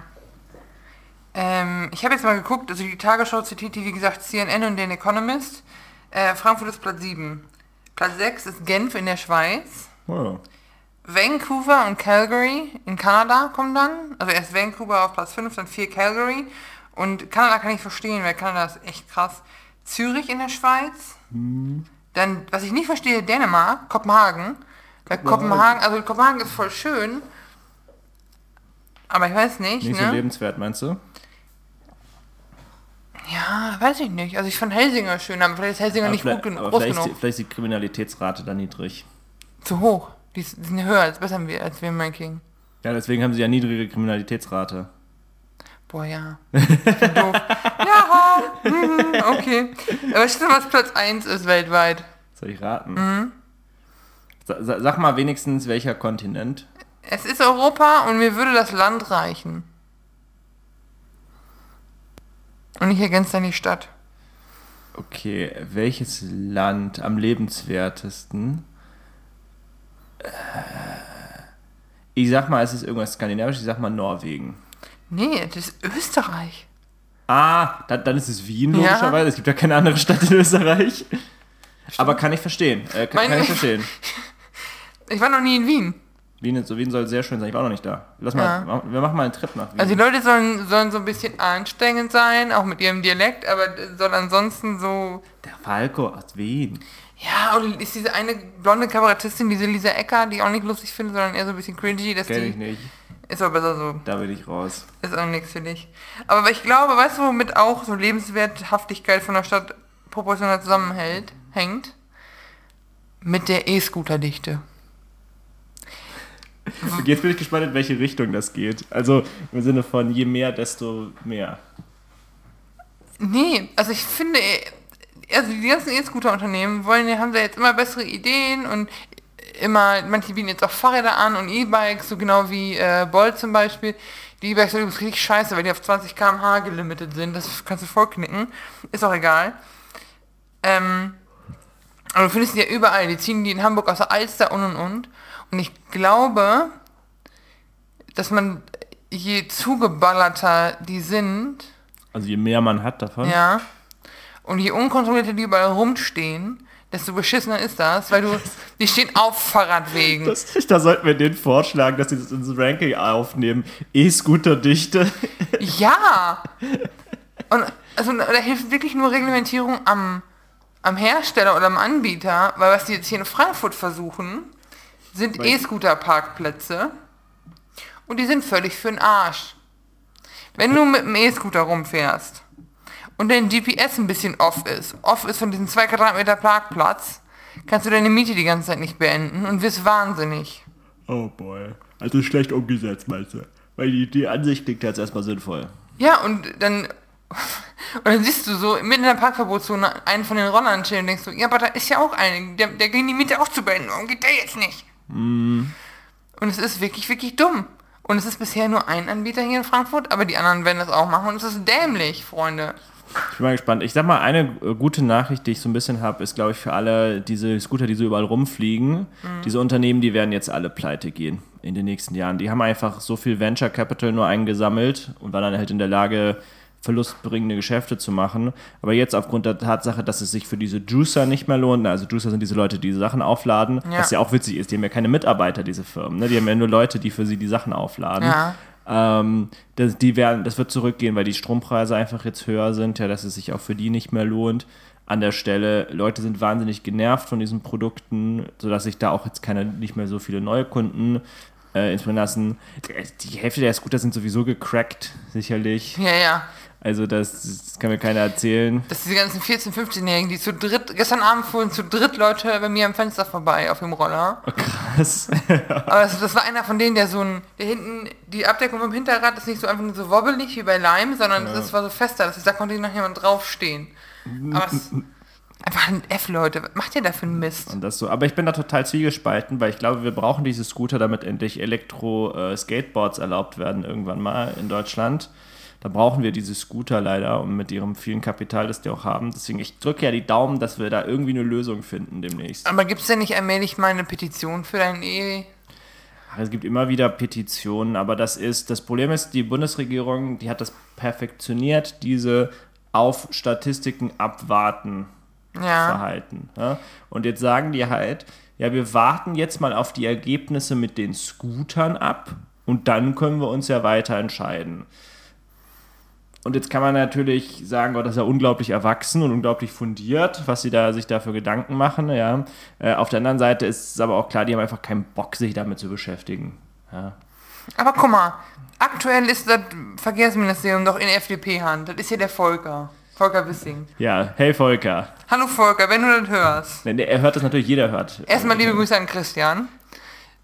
Ähm, ich habe jetzt mal geguckt, also die Tagesschau zitiert die, wie gesagt, CNN und den Economist. Äh, Frankfurt ist Platz 7. Platz 6 ist Genf in der Schweiz. Oh. Vancouver und Calgary in Kanada kommen dann. Also erst Vancouver auf Platz 5, dann 4 Calgary. Und Kanada kann ich verstehen, weil Kanada ist echt krass. Zürich in der Schweiz. Dann, was ich nicht verstehe, Dänemark, Kopenhagen. Weil Kopenhagen, also Kopenhagen ist voll schön. Aber ich weiß nicht, Nicht ne? so lebenswert, meinst du? Ja, weiß ich nicht. Also ich fand Helsinger schön, aber vielleicht ist Helsinger Aber nicht gut genug, aber vielleicht, ist die, genug. vielleicht ist die Kriminalitätsrate da niedrig. Zu hoch. Die, ist, die sind höher, als besser wir, als wir im Ranking. Ja, deswegen haben sie ja niedrige Kriminalitätsrate. Boah, ja. Ich bin doof. Ja, mhm, okay. Aber ich weiß, was Platz 1 ist weltweit. Soll ich raten? Mhm. Sa sa- sag mal wenigstens, welcher Kontinent? Es ist Europa und mir würde das Land reichen. Und ich ergänze dann die Stadt. Okay, welches Land am lebenswertesten? Äh, Ich sag mal, es ist irgendwas skandinavisch, ich sag mal Norwegen. Nee, das ist Österreich. Ah, dann, dann ist es Wien, Ja. logischerweise. Es gibt ja keine andere Stadt in Österreich. Aber kann ich verstehen. Äh, kann, kann ich verstehen. Ich war noch nie in Wien. Wien, so, Wien soll sehr schön sein. Ich war noch nicht da. Lass mal, Ja. wir machen mal einen Trip nach Wien. Also die Leute sollen, sollen so ein bisschen anstrengend sein, auch mit ihrem Dialekt, aber soll ansonsten so. der Falco aus Wien. Ja, und ist diese eine blonde Kabarettistin, diese Lisa Ecker, die ich auch nicht lustig finde, sondern eher so ein bisschen cringy, dass Kenn ich nicht. Ist aber besser so. Da bin ich raus. Ist auch nichts für dich. Aber ich glaube, weißt du, womit auch so Lebenswerthaftigkeit von der Stadt proportional zusammenhält, hängt? Mit der E-Scooter-Dichte. Jetzt bin ich gespannt, in welche Richtung das geht. Also im Sinne von je mehr, desto mehr. Nee, also ich finde, also die ganzen E-Scooter-Unternehmen wollen, haben da jetzt immer bessere Ideen und immer, manche bieten jetzt auch Fahrräder an und E-Bikes, so genau wie äh, Bolt zum Beispiel. Die E-Bikes sind übrigens richtig scheiße, weil die auf 20 km/h gelimitet sind. Das kannst du voll knicken. Ist auch egal. Ähm, aber du findest die ja überall. Die ziehen die in Hamburg aus der Alster und und und. Und ich glaube, dass man, je zugeballerter die sind, Also je mehr man hat davon. ja. Und je unkontrollierter die überall rumstehen, desto beschissener ist das, weil du, die stehen auf Fahrradwegen. Das, da sollten wir denen vorschlagen, dass sie das ins Ranking aufnehmen. E-Scooter-Dichte. Ja! Und also da hilft wirklich nur Reglementierung am, am Hersteller oder am Anbieter, weil was die jetzt hier in Frankfurt versuchen, sind E-Scooter-Parkplätze und die sind völlig für den Arsch. Wenn du mit dem E-Scooter rumfährst und dein GPS ein bisschen off ist, off ist von diesem 2 Quadratmeter Parkplatz, kannst du deine Miete die ganze Zeit nicht beenden und wirst wahnsinnig. Oh boy. Also schlecht umgesetzt, meinst du? Weil die, die Ansicht klingt jetzt erstmal sinnvoll. Ja, und dann, und dann siehst du so mitten in der Parkverbotszone einen von den Rollern chillen und denkst du, ja, aber da ist ja auch einer, der, der ging die Miete auch zu beenden, warum geht der jetzt nicht? Und es ist wirklich, wirklich dumm. Und es ist bisher nur ein Anbieter hier in Frankfurt, aber die anderen werden das auch machen und es ist dämlich, Freunde. Ich bin mal gespannt. Ich sag mal, eine gute Nachricht, die ich so ein bisschen habe, ist, glaube ich, für alle diese Scooter, die so überall rumfliegen. Diese Unternehmen, die werden jetzt alle pleite gehen in den nächsten Jahren. Die haben einfach so viel Venture Capital nur eingesammelt und waren dann halt in der Lage, verlustbringende Geschäfte zu machen. Aber jetzt aufgrund der Tatsache, dass es sich für diese Juicer nicht mehr lohnt, also Juicer sind diese Leute, die diese Sachen aufladen, Ja. was ja auch witzig ist, die haben ja keine Mitarbeiter, diese Firmen. Ne? Die haben ja nur Leute, die für sie die Sachen aufladen. Ja. Ähm, das, die werden, das wird zurückgehen, weil die Strompreise einfach jetzt höher sind, ja, dass es sich auch für die nicht mehr lohnt. An der Stelle, Leute sind wahnsinnig genervt von diesen Produkten, sodass sich da auch jetzt keine, nicht mehr so viele neue Kunden äh, inspirieren lassen. Die Hälfte der Scooter sind sowieso gecrackt, sicherlich. Ja, ja. Also das, das kann mir keiner erzählen. Dass diese ganzen 14-, 15-Jährigen, die zu dritt, gestern Abend fuhren zu dritt Leute bei mir am Fenster vorbei auf dem Roller. Das, Aber das, das war einer von denen, der so ein, der hinten, die Abdeckung vom Hinterrad ist nicht so einfach nur so wobbelig wie bei Lime, sondern das war so fester, dass ich da konnte noch jemand draufstehen. Aber es, einfach ein F, Leute, was macht ihr da für einen Mist? Und das so. Aber ich bin da total zwiegespalten, weil ich glaube, wir brauchen diese Scooter, damit endlich Elektro-Skateboards erlaubt werden irgendwann mal in Deutschland. Da brauchen wir diese Scooter leider und mit ihrem vielen Kapital, das die auch haben. Deswegen, ich drücke ja die Daumen, dass wir da irgendwie eine Lösung finden demnächst. Aber gibt es denn nicht allmählich mal eine Petition für dein E? Es gibt immer wieder Petitionen, aber das ist, das Problem ist, die Bundesregierung, die hat das perfektioniert, diese auf Statistiken abwarten Ja. Verhalten. Ja? Und jetzt sagen die halt, ja, wir warten jetzt mal auf die Ergebnisse mit den Scootern ab und dann können wir uns ja weiter entscheiden. Und jetzt kann man natürlich sagen, oh, das ist ja unglaublich erwachsen und unglaublich fundiert, was sie da sich dafür Gedanken machen. Ja. Äh, auf der anderen Seite ist es aber auch klar, die haben einfach keinen Bock, sich damit zu beschäftigen. Ja. Aber guck mal, aktuell ist das Verkehrsministerium doch in FDP-Hand. Das ist hier der Volker. Volker Wissing. ja, hey Volker. Hallo Volker, wenn du das hörst. Denn Er hört das natürlich, jeder hört. Erstmal liebe Grüße an Christian.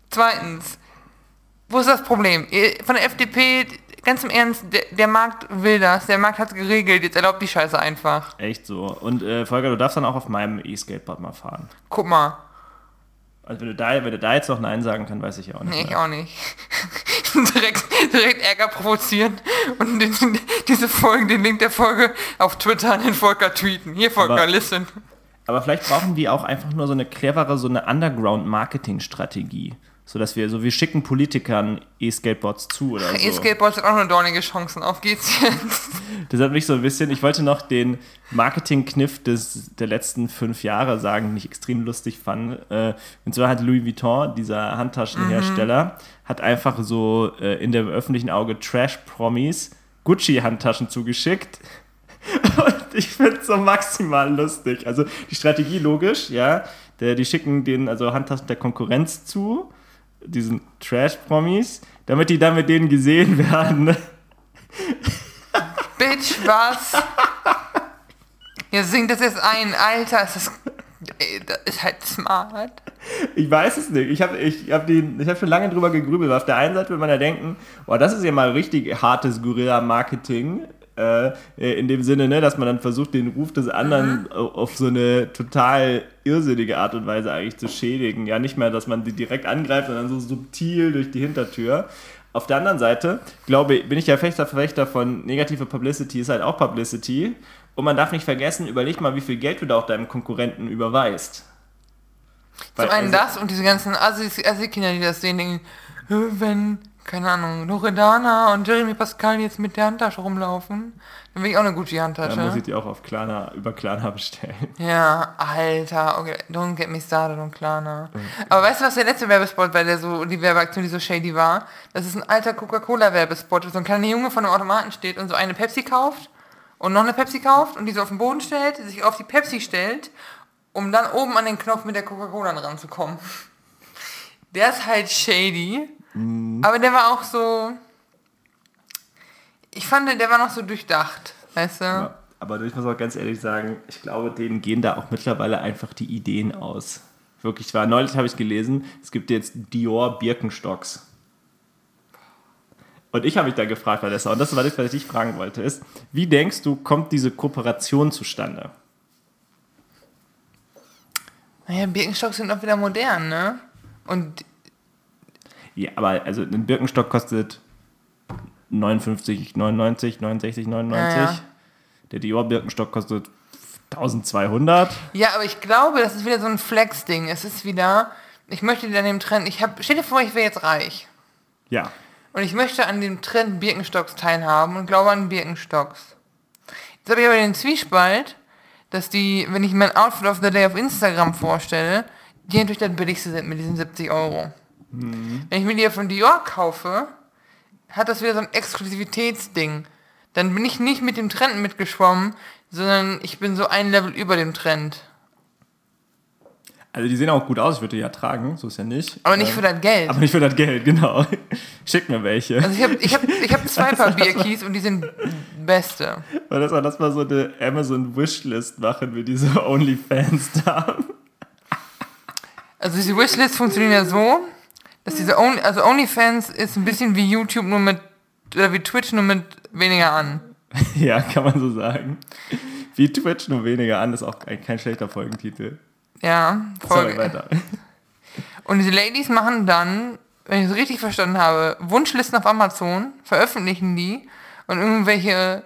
Zweitens, wo ist das Problem? Von der FDP, ganz im Ernst, der, der Markt will das, der Markt hat es geregelt, jetzt erlaubt die Scheiße einfach. Echt so. Und äh, Volker, du darfst dann auch auf meinem E-Skateboard mal fahren. Guck mal. Also wenn du, da, wenn du da jetzt noch Nein sagen kannst, weiß ich ja auch nicht. Nee, ich auch nicht. direkt, direkt Ärger provozieren und den, diese Folge, den Link der Folge auf Twitter an den Volker tweeten. Hier Volker, Aber- listen. Aber vielleicht brauchen die auch einfach nur so eine clevere, so eine Underground-Marketing-Strategie. So dass wir, so wir schicken Politikern E-Skateboards zu oder so. E-Skateboards hat auch nur dornige Chancen. Auf geht's jetzt. Das hat mich so ein bisschen, ich wollte noch den Marketing-Kniff des, der letzten fünf Jahre sagen, den ich extrem lustig fand. Äh, und zwar hat Louis Vuitton, dieser Handtaschenhersteller, hat einfach so äh, in dem öffentlichen Auge Trash-Promis Gucci-Handtaschen zugeschickt. Und ich finde es so maximal lustig. Also die Strategie logisch, ja. Der, die schicken den also Handtaschen der Konkurrenz zu, diesen Trash-Promis, damit die dann mit denen gesehen werden. Bitch, was? Ja, singt das jetzt ein. Alter, ist das, das ist halt smart. Ich weiß es nicht. Ich habe ich hab den- ich hab schon lange drüber gegrübelt. Auf der einen Seite will man ja denken, boah, das ist ja mal richtig hartes Guerilla-Marketing. Äh, äh, in dem Sinne, ne, dass man dann versucht, den Ruf des anderen au- auf so eine total irrsinnige Art und Weise eigentlich zu schädigen. Ja, nicht mehr, dass man die direkt angreift, sondern so subtil durch die Hintertür. Auf der anderen Seite, glaube ich, bin ich ja fechter Verfechter von negative Publicity ist halt auch Publicity. Und man darf nicht vergessen, überleg mal, wie viel Geld du da auch deinem Konkurrenten überweist. Weil, Zum einen also- das und diese ganzen Assi-Kinder, die das sehen, denken, "Hä, wenn, keine Ahnung, Loredana und Jeremy Pascal jetzt mit der Handtasche rumlaufen, dann will ich auch eine Dann muss ich die auch auf Klarna, über Klarna bestellen. Ja, Alter, okay, don't get me started on Klarna. Aber weißt du, was der letzte Werbespot war, der so, die Werbeaktion, die so shady war? Das ist ein alter Coca-Cola-Werbespot, wo so ein kleiner Junge vor einem Automaten steht und so eine Pepsi kauft und noch eine Pepsi kauft und die so auf den Boden stellt, sich auf die Pepsi stellt, um dann oben an den Knopf mit der Coca-Cola ranzukommen. Der ist halt shady, aber der war auch so, ich fand, der war noch so durchdacht, weißt du? Ja, aber ich muss auch ganz ehrlich sagen, ich glaube, denen gehen da auch mittlerweile einfach die Ideen aus. Wirklich wahr. Neulich habe ich gelesen, es gibt jetzt Dior Birkenstocks. Und ich habe mich da gefragt, Vanessa, und das war das, was ich dich fragen wollte, ist, wie denkst du, kommt diese Kooperation zustande? Naja, Birkenstocks sind auch wieder modern, ne? Und Ja, aber also ein Birkenstock kostet 59, 99, 69, 99. Ja, ja. Der Dior Birkenstock kostet 1200. ja, aber ich glaube, das ist wieder so ein Flex-Ding. Es ist wieder, ich möchte an dem Trend, ich habe, stell dir vor, ich wäre jetzt reich. Ja. Und ich möchte an dem Trend Birkenstocks teilhaben und glaube an Birkenstocks. Jetzt habe ich aber den Zwiespalt, dass die, wenn ich mein Outfit of the Day auf Instagram vorstelle, die natürlich das billigste sind mit diesen 70 Euro. Wenn ich mir die von Dior kaufe, hat das wieder so ein Exklusivitätsding. Dann bin ich nicht mit dem Trend mitgeschwommen, sondern ich bin so ein Level über dem Trend. Also die sehen auch gut aus, ich würde die ja tragen, so ist ja nicht. Aber nicht Ähm, für das Geld. Aber nicht für das Geld, genau. Schick mir welche. Also ich habe ich hab, ich hab zwei Paar Bierkeys und die sind beste. Weil das war das mal so eine Amazon Wishlist machen, wie diese OnlyFans da. Also diese Wishlist funktioniert ja so, dass diese Only, also OnlyFans ist ein bisschen wie YouTube nur mit, oder wie Twitch nur mit weniger an. Ja, kann man so sagen. Wie Twitch nur weniger an, ist auch ein, kein schlechter Folgentitel. Ja, Sorry, voll. weiter. Und diese Ladies machen dann, wenn ich es richtig verstanden habe, Wunschlisten auf Amazon, veröffentlichen die und irgendwelche,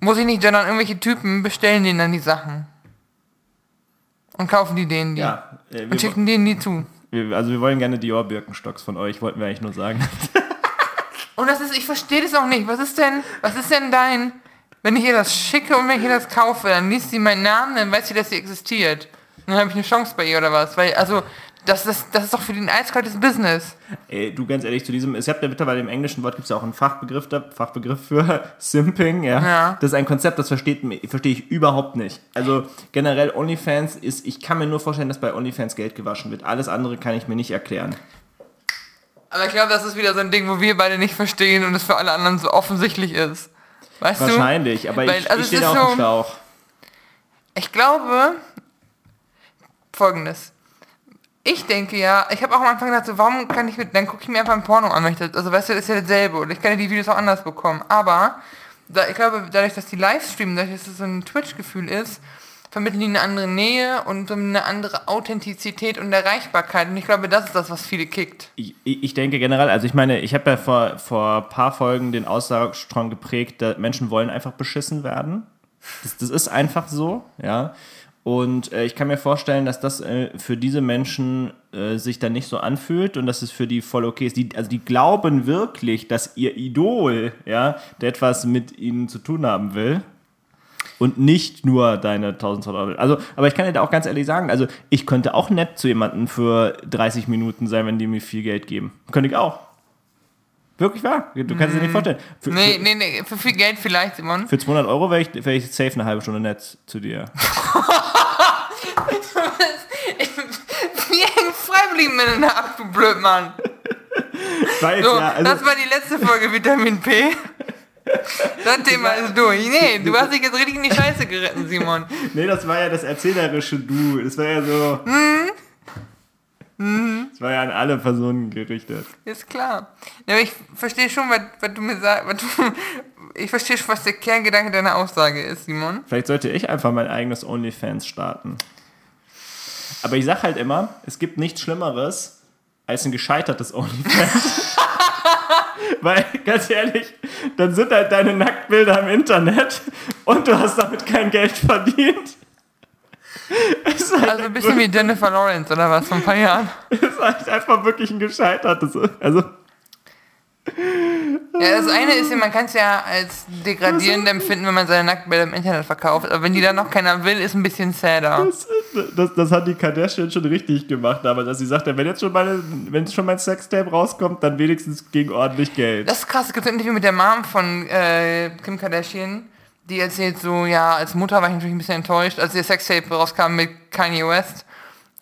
muss ich nicht gendern, irgendwelche Typen bestellen denen dann die Sachen. Und kaufen die denen die. Ja, äh, Und schicken denen die zu. Wir, also wir wollen gerne Dior Birkenstocks von euch, wollten wir eigentlich nur sagen. Und das ist, ich verstehe das auch nicht. Was ist denn, was ist denn dein, wenn ich ihr das schicke und wenn ich ihr das kaufe, dann liest sie meinen Namen, dann weiß sie, dass sie existiert. Dann habe ich eine Chance bei ihr oder was? Weil, also, das ist, das ist doch für den eiskaltes Business. Ey, du ganz ehrlich zu diesem, es habt ja mittlerweile im englischen Wort gibt es ja auch einen Fachbegriff, da, Fachbegriff für Simping, ja. Ja. Das ist ein Konzept, das versteht, verstehe ich überhaupt nicht. Also generell OnlyFans ist, ich kann mir nur vorstellen, dass bei OnlyFans Geld gewaschen wird. Alles andere kann ich mir nicht erklären. Aber ich glaube, das ist wieder so ein Ding, wo wir beide nicht verstehen und es für alle anderen so offensichtlich ist. Weißt Wahrscheinlich, aber Weil, ich, also ich stehe auf so- dem Schlauch. du? Ich glaube, folgendes. Ich denke ja, ich habe auch am Anfang gedacht, so, warum kann ich mit, dann gucke ich mir einfach ein Porno an, das, also weißt du, das ist ja dasselbe und ich kann ja die Videos auch anders bekommen. Aber da, ich glaube, dadurch, dass die Livestreamen, dadurch, dass es so ein Twitch-Gefühl ist, vermitteln die eine andere Nähe und eine andere Authentizität und Erreichbarkeit. Und ich glaube, das ist das, was viele kickt. Ich, ich ich denke generell, also ich meine, ich habe ja vor, vor ein paar Folgen den Aussagestrang geprägt, dass Menschen wollen einfach beschissen werden. Das, das ist einfach so, ja. Und äh, ich kann mir vorstellen, dass das äh, für diese Menschen äh, sich dann nicht so anfühlt und dass es für die voll okay ist. Die, also die glauben wirklich, dass ihr Idol, ja, der etwas mit ihnen zu tun haben will. Und nicht nur deine 1200 Euro. Also, aber ich kann dir da auch ganz ehrlich sagen, also ich könnte auch nett zu jemandem für 30 Minuten sein, wenn die mir viel Geld geben. Könnte ich auch. Wirklich wahr. Du kannst es dir nicht vorstellen. Für, Nee, für, nee, nee, für viel Geld vielleicht, Simon. für 200 Euro wäre ich, wär ich safe eine halbe Stunde nett zu dir. Wie hängt freiwillig miteinander ab, du Blödmann. Weiß, So, ja, also, das war die letzte Folge Vitamin P. Das Thema ist durch. Nee, du hast dich jetzt richtig in die Scheiße geritten, Simon. Nee, das war ja das erzählerische Du. Das war ja so. Das war ja an alle Personen gerichtet. Ist klar. Ja, aber ich verstehe schon, was, was du mir sagst. Ich verstehe schon, was der Kerngedanke deiner Aussage ist, Simon. Vielleicht sollte ich einfach mein eigenes OnlyFans starten. Aber ich sag halt immer, es gibt nichts Schlimmeres als ein gescheitertes OnlyFans. Weil, ganz ehrlich, dann sind halt deine Nacktbilder im Internet und du hast damit kein Geld verdient. Halt, Also ein bisschen wie Jennifer Lawrence oder was von ein paar Jahren. es ist halt einfach wirklich ein gescheitertes. Also, Ja, das eine ist ja, man kann es ja als degradierend empfinden, wenn man seine Nacktbilder im Internet verkauft. Aber wenn die dann noch keiner will, ist ein bisschen sadder. Das, das, das hat die Kardashian schon richtig gemacht damals, dass sie sagte, wenn jetzt schon meine, wenn schon mein Sextape rauskommt, dann wenigstens gegen ordentlich Geld. Das ist krass, es gibt ein Interview mit der Mom von äh, Kim Kardashian, die erzählt so, ja, als Mutter war ich natürlich ein bisschen enttäuscht, als ihr Sextape rauskam mit Kanye West.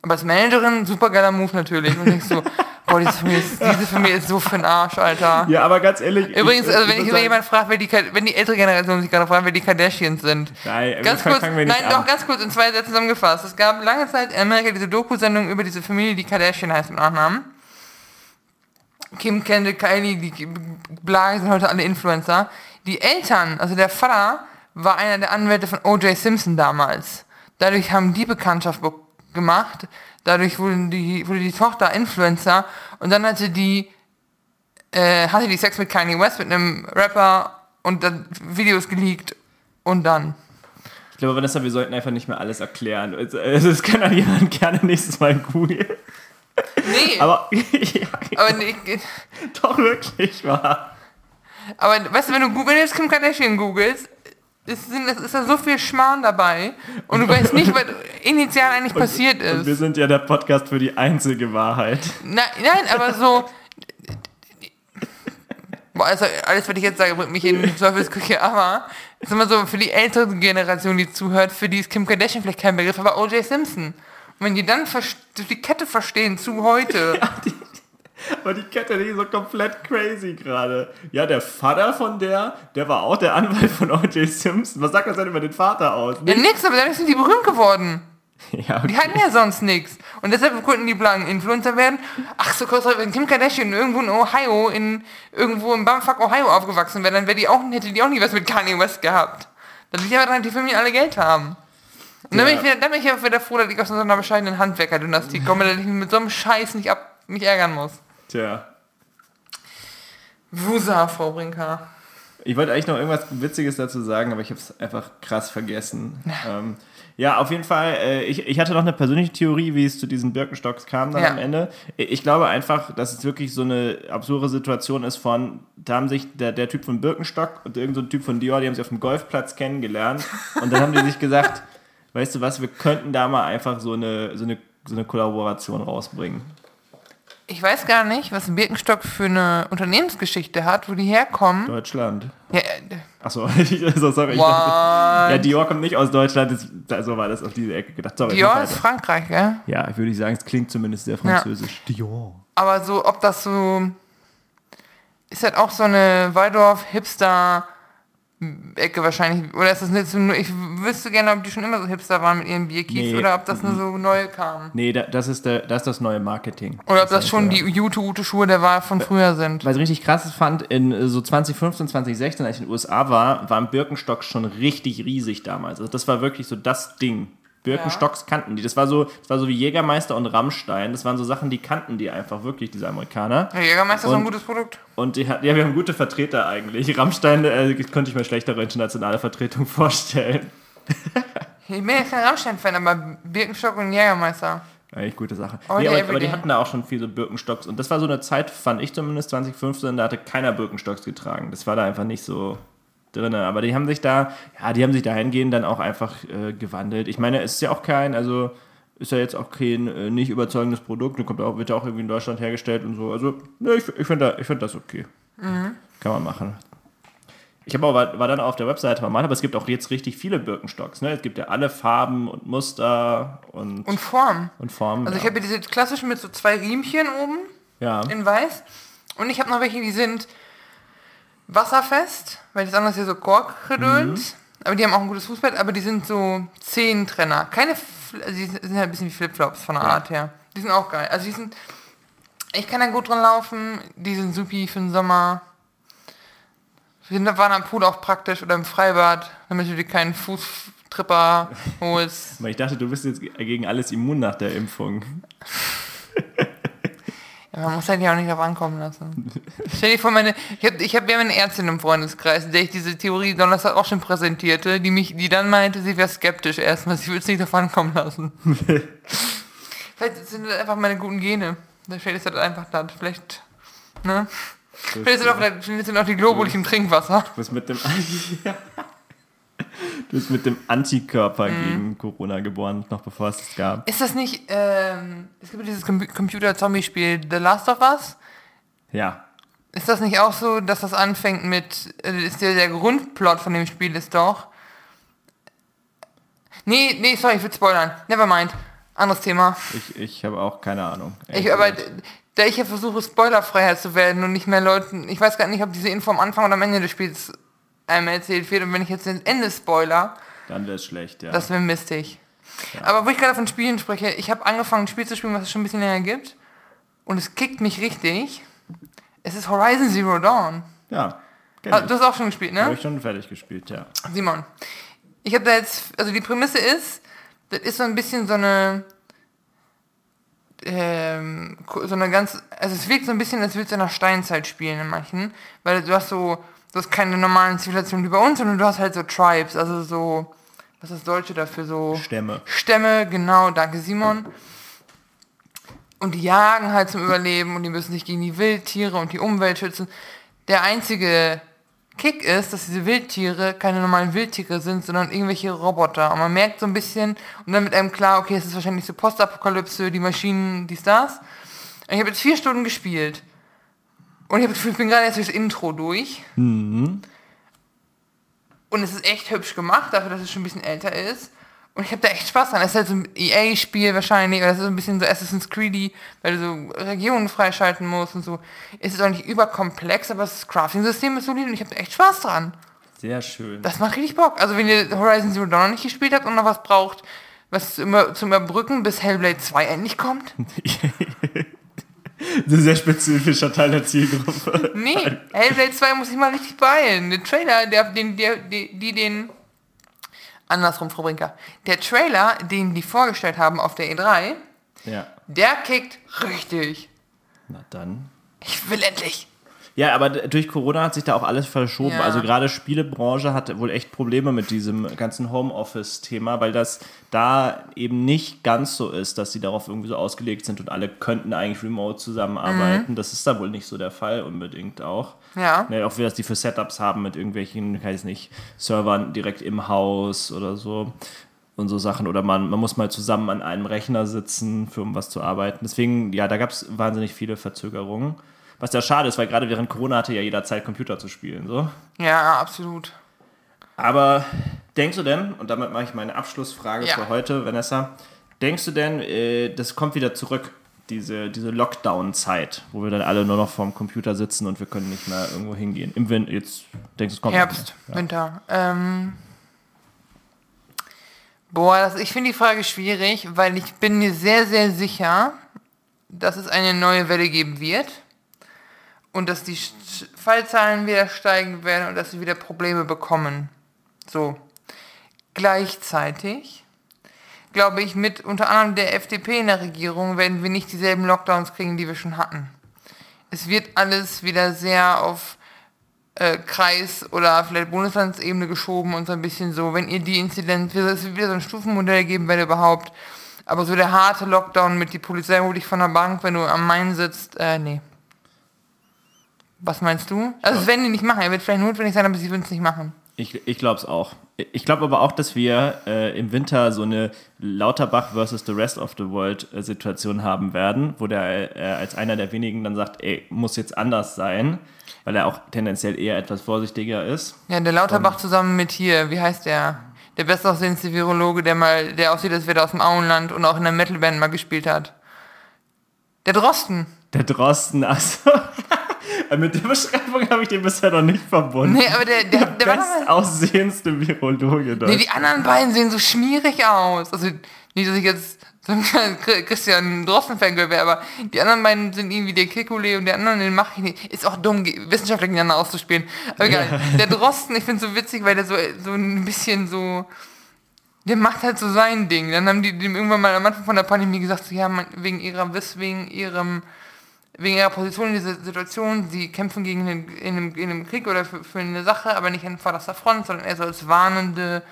Aber als Managerin, super geiler Move natürlich. Und denkst so, boah, diese Familie, ist, diese Familie ist so für den Arsch, Alter. Ja, aber ganz ehrlich. Übrigens, ich- also wenn ich sagen- jemand fragt, wer die, wenn die ältere Generation sich gerade fragt, wer die Kardashians sind. Nein, ganz kurz, nein, nicht doch, an. ganz kurz in zwei Sätzen zusammengefasst. Es gab lange Zeit in Amerika diese Doku-Sendung über diese Familie, die Kardashian heißt mit Nachnamen. Kim, Kendall, Kylie, die bla, sind heute alle Influencer. Die Eltern, also der Vater, war einer der Anwälte von O.J. Simpson damals. Dadurch haben die Bekanntschaft be- gemacht. Dadurch wurde die, wurde die Tochter Influencer. Und dann hatte die, äh, hatte die Sex mit Kanye West, mit einem Rapper und dann Videos geleakt. Und dann. Ich glaube, Vanessa, wir sollten einfach nicht mehr alles erklären. Es, kann dann jemand gerne nächstes Mal googeln. Nee, Aber, ja, aber, nee, doch wirklich wahr. aber weißt du, wenn du, jetzt Kim Kardashian googelst, ist, sind- es ist da so viel Schmarrn dabei und du weißt nicht, was initial eigentlich passiert Und wir ist. sind ja der Podcast für die einzige Wahrheit. Nein, nein, aber so. Boah, also alles, was ich jetzt sage, bringt mich in die Teufelsküche, aber ist immer so, für die ältere Generation, die zuhört, für die ist Kim Kardashian vielleicht kein Begriff, aber O.J. Simpson. Und wenn die dann die Kette verstehen zu heute, Aber die Kette, die ist so komplett crazy gerade. Ja, der Vater von der, der war auch der Anwalt von O.J. Simpson. Was sagt das denn über den Vater aus? ja nix, aber dadurch sind die berühmt geworden. Ja, Die hatten ja sonst nichts. Und deshalb konnten die blanken Influencer werden. Ach so, kurz, wenn Kim Kardashian irgendwo in Ohio, in, irgendwo im Bumfuck Ohio aufgewachsen wäre, dann wäre die auch, hätte die auch nie was mit Kanye West gehabt. Dann liegt aber daran, die Familien alle Geld haben. Und dann bin, Ja. ich wieder, dann bin ich auch wieder froh, dass ich aus so einer bescheidenen Handwerkerdynastie komme, dass ich mit so einem Scheiß nicht ab, mich ärgern muss. Tja. Wusa, Frau Brinker. Ich wollte eigentlich noch irgendwas Witziges dazu sagen, aber ich habe es einfach krass vergessen. Ähm, ja, auf jeden Fall, äh, ich, ich hatte noch eine persönliche Theorie, wie es zu diesen Birkenstocks kam dann Ja. am Ende. Ich glaube einfach, dass es wirklich so eine absurde Situation ist von, da haben sich der, der Typ von Birkenstock und irgendein so Typ von Dior, die haben sich auf dem Golfplatz kennengelernt und dann haben die sich gesagt, weißt du was, wir könnten da mal einfach so eine, so eine, so eine Kollaboration rausbringen. Ich weiß gar nicht, was Birkenstock für eine Unternehmensgeschichte hat, wo die herkommen. Deutschland. Ja, äh, Achso, also, sorry. Ich dachte, ja, Dior kommt nicht aus Deutschland, das, also war das auf diese Ecke gedacht. Sorry, Dior ist. Frankreich, gell? Ja, ich würde sagen, es klingt zumindest sehr französisch. Dior. Aber so, ob das so. Ist halt auch so eine Waldorf-Hipster-Ecke wahrscheinlich. Oder ist das nicht so nur. Ich wüsste gerne, ob die schon immer so Hipster waren mit ihren Bierkies Nee. oder ob das nur so neu kam. Nee, da, das, ist der, das ist das neue Marketing. Oder ob das ist schon die Jute-Ute-Schuhe der Wahl von früher sind. Was ich richtig krass fand, in äh, so 2015, 2016, als ich in den USA war, waren Birkenstocks schon richtig riesig damals. Also das war wirklich so das Ding. Birkenstocks kannten die. Das war so, das war so wie Jägermeister und Rammstein. Das waren so Sachen, die kannten die einfach wirklich, diese Amerikaner. Der Jägermeister ist so ein Und- gutes Produkt. Und die ja, wir haben gute Vertreter eigentlich. Rammstein äh, könnte ich mir schlechtere internationale Vertretung vorstellen. Ich bin jetzt kein Rammstein-Fan, aber Birkenstock und Jägermeister. Eigentlich gute Sache. All Nee, aber, aber die hatten da auch schon viele Birkenstocks. Und das war so eine Zeit, fand ich zumindest 2015, da hatte keiner Birkenstocks getragen. Das war da einfach nicht so drin. Aber die haben sich da, ja, die haben sich dahingehend dann auch einfach äh, gewandelt. Ich meine, es ist ja auch kein, also ist ja jetzt auch kein äh, nicht überzeugendes Produkt. Und kommt auch, wird ja auch irgendwie in Deutschland hergestellt und so. Also, ne, ich, ich finde da, ich find das okay. Mhm. Kann man machen. Ich habe aber war, war dann auf der Webseite mal, aber es gibt auch jetzt richtig viele Birkenstocks. Ne? Es gibt ja alle Farben und Muster und, Und Form. und Formen. Also ja. ich habe diese klassischen mit so zwei Riemchen oben ja. in weiß. Und ich habe noch welche, die sind wasserfest, weil das andere ist ja so Korkgedöns. Aber die haben auch ein gutes Fußbett, aber die sind so Zehentrenner. Keine, also die sind halt ein bisschen wie Flipflops von der Ja. Art her. Die sind auch geil. Also die sind, ich kann da gut dran laufen. Die sind supi für den Sommer. Wir sind- waren am Pool auch praktisch oder im Freibad, damit du dir keinen Fußtripper holst. Aber ich dachte, du bist jetzt gegen alles immun nach der Impfung. Ja, man muss halt ja auch nicht drauf ankommen lassen. Stell dir vor, meine, ich habe ich hab ja eine Ärztin im Freundeskreis, der ich diese Theorie Donnerstag auch schon präsentierte, die mich, die dann meinte, sie wäre skeptisch erstmal, sie würde es nicht drauf ankommen lassen. Vielleicht sind das einfach meine guten Gene. Vielleicht ist das einfach das. Vielleicht, ne? Vielleicht sind auch, vielleicht sind auch die Globuli im Trinkwasser. Bist mit dem, du bist mit dem Antikörper Mhm. gegen Corona geboren, noch bevor es es gab. Ist das nicht, ähm, es gibt dieses Com Computer-Zombie-Spiel The Last of Us? Ja. Ist das nicht auch so, dass das anfängt mit, äh, ist der, der Grundplot von dem Spiel ist doch... Nee, nee, sorry, ich will spoilern. Never mind. Anderes Thema. Ich, ich habe auch keine Ahnung. Ich, aber da ich ja versuche, spoilerfreier zu werden und nicht mehr Leuten... Ich weiß gar nicht, ob diese Info am Anfang oder am Ende des Spiels einmal erzählt wird. Und wenn ich jetzt das Ende spoiler, Dann wäre es schlecht, ja. das wäre mistig. Aber wo ich gerade von Spielen spreche, ich habe angefangen, ein Spiel zu spielen, was es schon ein bisschen länger gibt. Und es kickt mich richtig. Es ist Horizon Zero Dawn. ja. ich. Du hast auch schon gespielt, ne? Habe ich schon fertig gespielt, ja. Simon, ich habe da jetzt, also die Prämisse ist, das ist so ein bisschen so eine, ähm, so eine ganz, also es wirkt so ein bisschen, als würdest du in der Steinzeit spielen in manchen, weil du hast so, du hast keine normalen Zivilisationen wie bei uns, sondern du hast halt so Tribes, also so, was ist das Deutsche dafür, so Stämme. Stämme, genau, danke Simon. Und die jagen halt zum Überleben und die müssen sich gegen die Wildtiere und die Umwelt schützen. Der einzige Kick ist, dass diese Wildtiere keine normalen Wildtiere sind, sondern irgendwelche Roboter. Und man merkt so ein bisschen, und dann mit einem klar, okay, es ist wahrscheinlich so Postapokalypse, die Maschinen, dies, das. Und ich habe jetzt vier Stunden gespielt. Und ich Gefühl, ich bin gerade erst durchs Intro durch. Und es ist echt hübsch gemacht, dafür, dass es schon ein bisschen älter ist. Und ich habe da echt Spaß dran. Es ist halt so ein EA-Spiel wahrscheinlich, oder es ist so ein bisschen so Assassin's Creedy, weil du so Regionen freischalten musst und so. Es ist auch nicht überkomplex, aber das Crafting-System ist solid und ich habe da echt Spaß dran. Sehr schön. Das macht richtig Bock. Also wenn ihr Horizon Zero Dawn noch nicht gespielt habt und noch was braucht, was zum Überbrücken, bis Hellblade 2 endlich kommt. Ein sehr spezifischer Teil der Zielgruppe. Nee, Hellblade 2 muss ich mal richtig beeilen. Der Trailer, der, den, der, die, die den... Andersrum, Frau Brinker. Der Trailer, den die vorgestellt haben auf der E3, Ja. der kickt richtig. Na dann. Ich will endlich. Ja, aber durch Corona hat sich da auch alles verschoben. Ja. Also gerade Spielebranche hat wohl echt Probleme mit diesem ganzen Homeoffice-Thema, weil das da eben nicht ganz so ist, dass sie darauf irgendwie so ausgelegt sind und alle könnten eigentlich remote zusammenarbeiten. Das ist da wohl nicht so der Fall unbedingt auch. Ja. Ja, auch wie das die für Setups haben mit irgendwelchen, weiß nicht, Servern direkt im Haus oder so und so Sachen. Oder man, man muss mal zusammen an einem Rechner sitzen, für um was zu arbeiten. Deswegen, ja, da gab es wahnsinnig viele Verzögerungen. Was ja schade ist, weil gerade während Corona hatte ja jeder Zeit, Computer zu spielen. So. Ja, absolut. Aber denkst du denn, und damit mache ich meine Abschlussfrage Ja. für heute, Vanessa, denkst du denn, äh, das kommt wieder zurück, diese, diese Lockdown-Zeit, wo wir dann alle nur noch vorm Computer sitzen und wir können nicht mehr irgendwo hingehen? Im Winter, jetzt denkst du, es kommt Herbst, Ja. Winter. Ähm, boah, das, ich finde die Frage schwierig, weil ich bin mir sehr, sehr sicher, dass es eine neue Welle geben wird und dass die Fallzahlen wieder steigen werden und dass sie wieder Probleme bekommen. So. Gleichzeitig glaube ich, mit unter anderem der FDP in der Regierung werden wir nicht dieselben Lockdowns kriegen, die wir schon hatten. Es wird alles wieder sehr auf äh, Kreis oder vielleicht Bundeslandsebene geschoben und so ein bisschen so, wenn ihr die Inzidenz, es wird wieder so ein Stufenmodell geben, wenn überhaupt. Aber so der harte Lockdown mit die Polizei holt dich von der Bank, wenn du am Main sitzt, äh, nee. Was meinst du? Also das werden die nicht machen. Er wird vielleicht notwendig sein, aber sie würden es nicht machen. Ich, ich glaube es auch. Ich glaube aber auch, dass wir äh, im Winter so eine Lauterbach versus the rest of the world äh, Situation haben werden, wo der äh, als einer der wenigen dann sagt, ey, muss jetzt anders sein, weil er auch tendenziell eher etwas vorsichtiger ist. Ja, der Lauterbach zusammen mit hier, wie heißt der? Der bestaussehendste Virologe, der mal, der aussieht, als wäre er aus dem Auenland und auch in der Metalband mal gespielt hat. Der Drosten. Der Drosten, also. Mit der Beschreibung habe ich den bisher noch nicht verbunden. Nee, aber der, der, der, mal, bestaussehendste Virologe Nee, die anderen beiden sehen so schmierig aus. Also nicht, dass ich jetzt so ein Christian Drosten-Fangirl wäre, aber die anderen beiden sind irgendwie der Kekulé und der andere, den mache ich nicht. Ist auch dumm, Wissenschaftler gegeneinander auszuspielen. Aber egal. Der Drosten, ich finde so witzig, weil der so, so ein bisschen so... Der macht halt so sein Ding. Dann haben die dem irgendwann mal am Anfang von der Pandemie gesagt, so, ja, man, wegen ihrer, wegen ihrem wegen ihrer Position in dieser Situation, sie kämpfen gegen einen, in, einem, in einem Krieg oder für, für eine Sache, aber nicht an vorderster Front, sondern eher so als warnende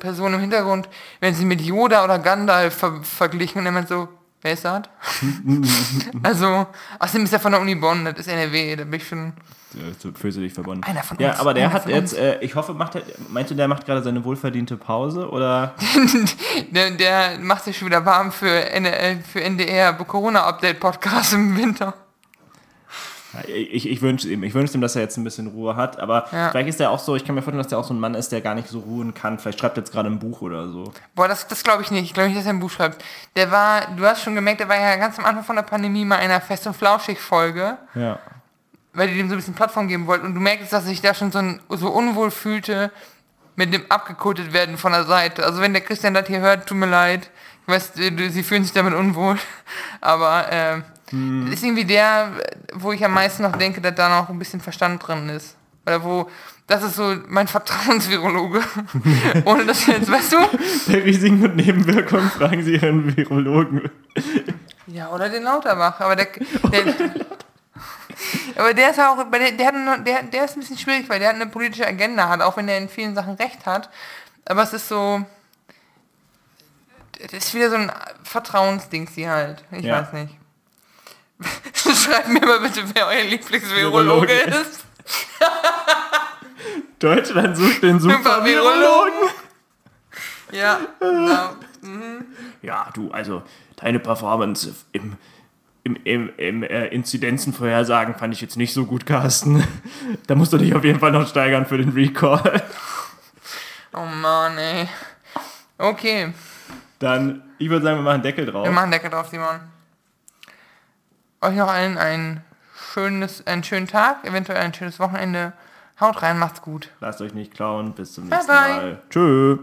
Person, im Hintergrund, wenn sie mit Yoda oder Gandalf ver verglichen und er meint so, wer ist das? also, außerdem ist er von der Uni Bonn, das ist NRW, da bin ich schon... Ja, fühlst du dich verbunden. Einer von ja, uns. aber der hat jetzt, äh, ich hoffe, macht er, meinst du, der macht gerade seine wohlverdiente Pause oder? der, der macht sich schon wieder warm für, NL, für NDR Corona-Update-Podcast im Winter. Ich, ich wünsche ihm, ich wünsche ihm, dass er jetzt ein bisschen Ruhe hat, aber Ja. vielleicht ist er auch so, ich kann mir vorstellen, dass er auch so ein Mann ist, der gar nicht so ruhen kann. Vielleicht schreibt er jetzt gerade ein Buch oder so. Boah, das, das glaube ich nicht. Ich glaube nicht, dass er ein Buch schreibt. Der war, du hast schon gemerkt, der war ja ganz am Anfang von der Pandemie mal in einer Fest- und Flauschig-Folge. Ja. Weil die dem so ein bisschen Plattform geben wollten. Und du merkst, dass sich da schon so, ein, so unwohl fühlte mit dem abgekotet werden von der Seite. Also wenn der Christian das hier hört, tut mir leid. Ich weiß, du- sie fühlen sich damit unwohl. Aber äh, Hm. ist irgendwie der, wo ich am meisten noch denke, dass da noch ein bisschen Verstand drin ist. Oder wo, das ist so mein Vertrauensvirologe. Ohne dass jetzt, weißt du? Bei Risiken und Nebenwirkungen fragen Sie Ihren Virologen. Ja, oder den Lauterbach. Aber der, der aber der ist auch, der, der, der, der ist ein bisschen schwierig, weil der hat eine politische Agenda hat, auch wenn er in vielen Sachen recht hat. Aber es ist so, das ist wieder so ein Vertrauensding, sie halt. Ich Ja. weiß nicht. Schreibt mir mal bitte, wer euer Lieblingsvirologe Virologe ist. Deutschland sucht den super Virologen. Ja, genau. Ja, du, also deine Performance im, im, im, im äh, Inzidenzenvorhersagen fand ich jetzt nicht so gut, Carsten. Da musst du dich auf jeden Fall noch steigern für den Recall. Oh Mann, ey. Okay, Dann, ich würde sagen, wir machen Deckel drauf. wir machen Deckel drauf, Simon. Euch noch allen ein schönes, einen schönen Tag, eventuell ein schönes Wochenende. Haut rein, macht's gut. Lasst euch nicht klauen. Bis zum Bye, nächsten bye. Mal. Tschö.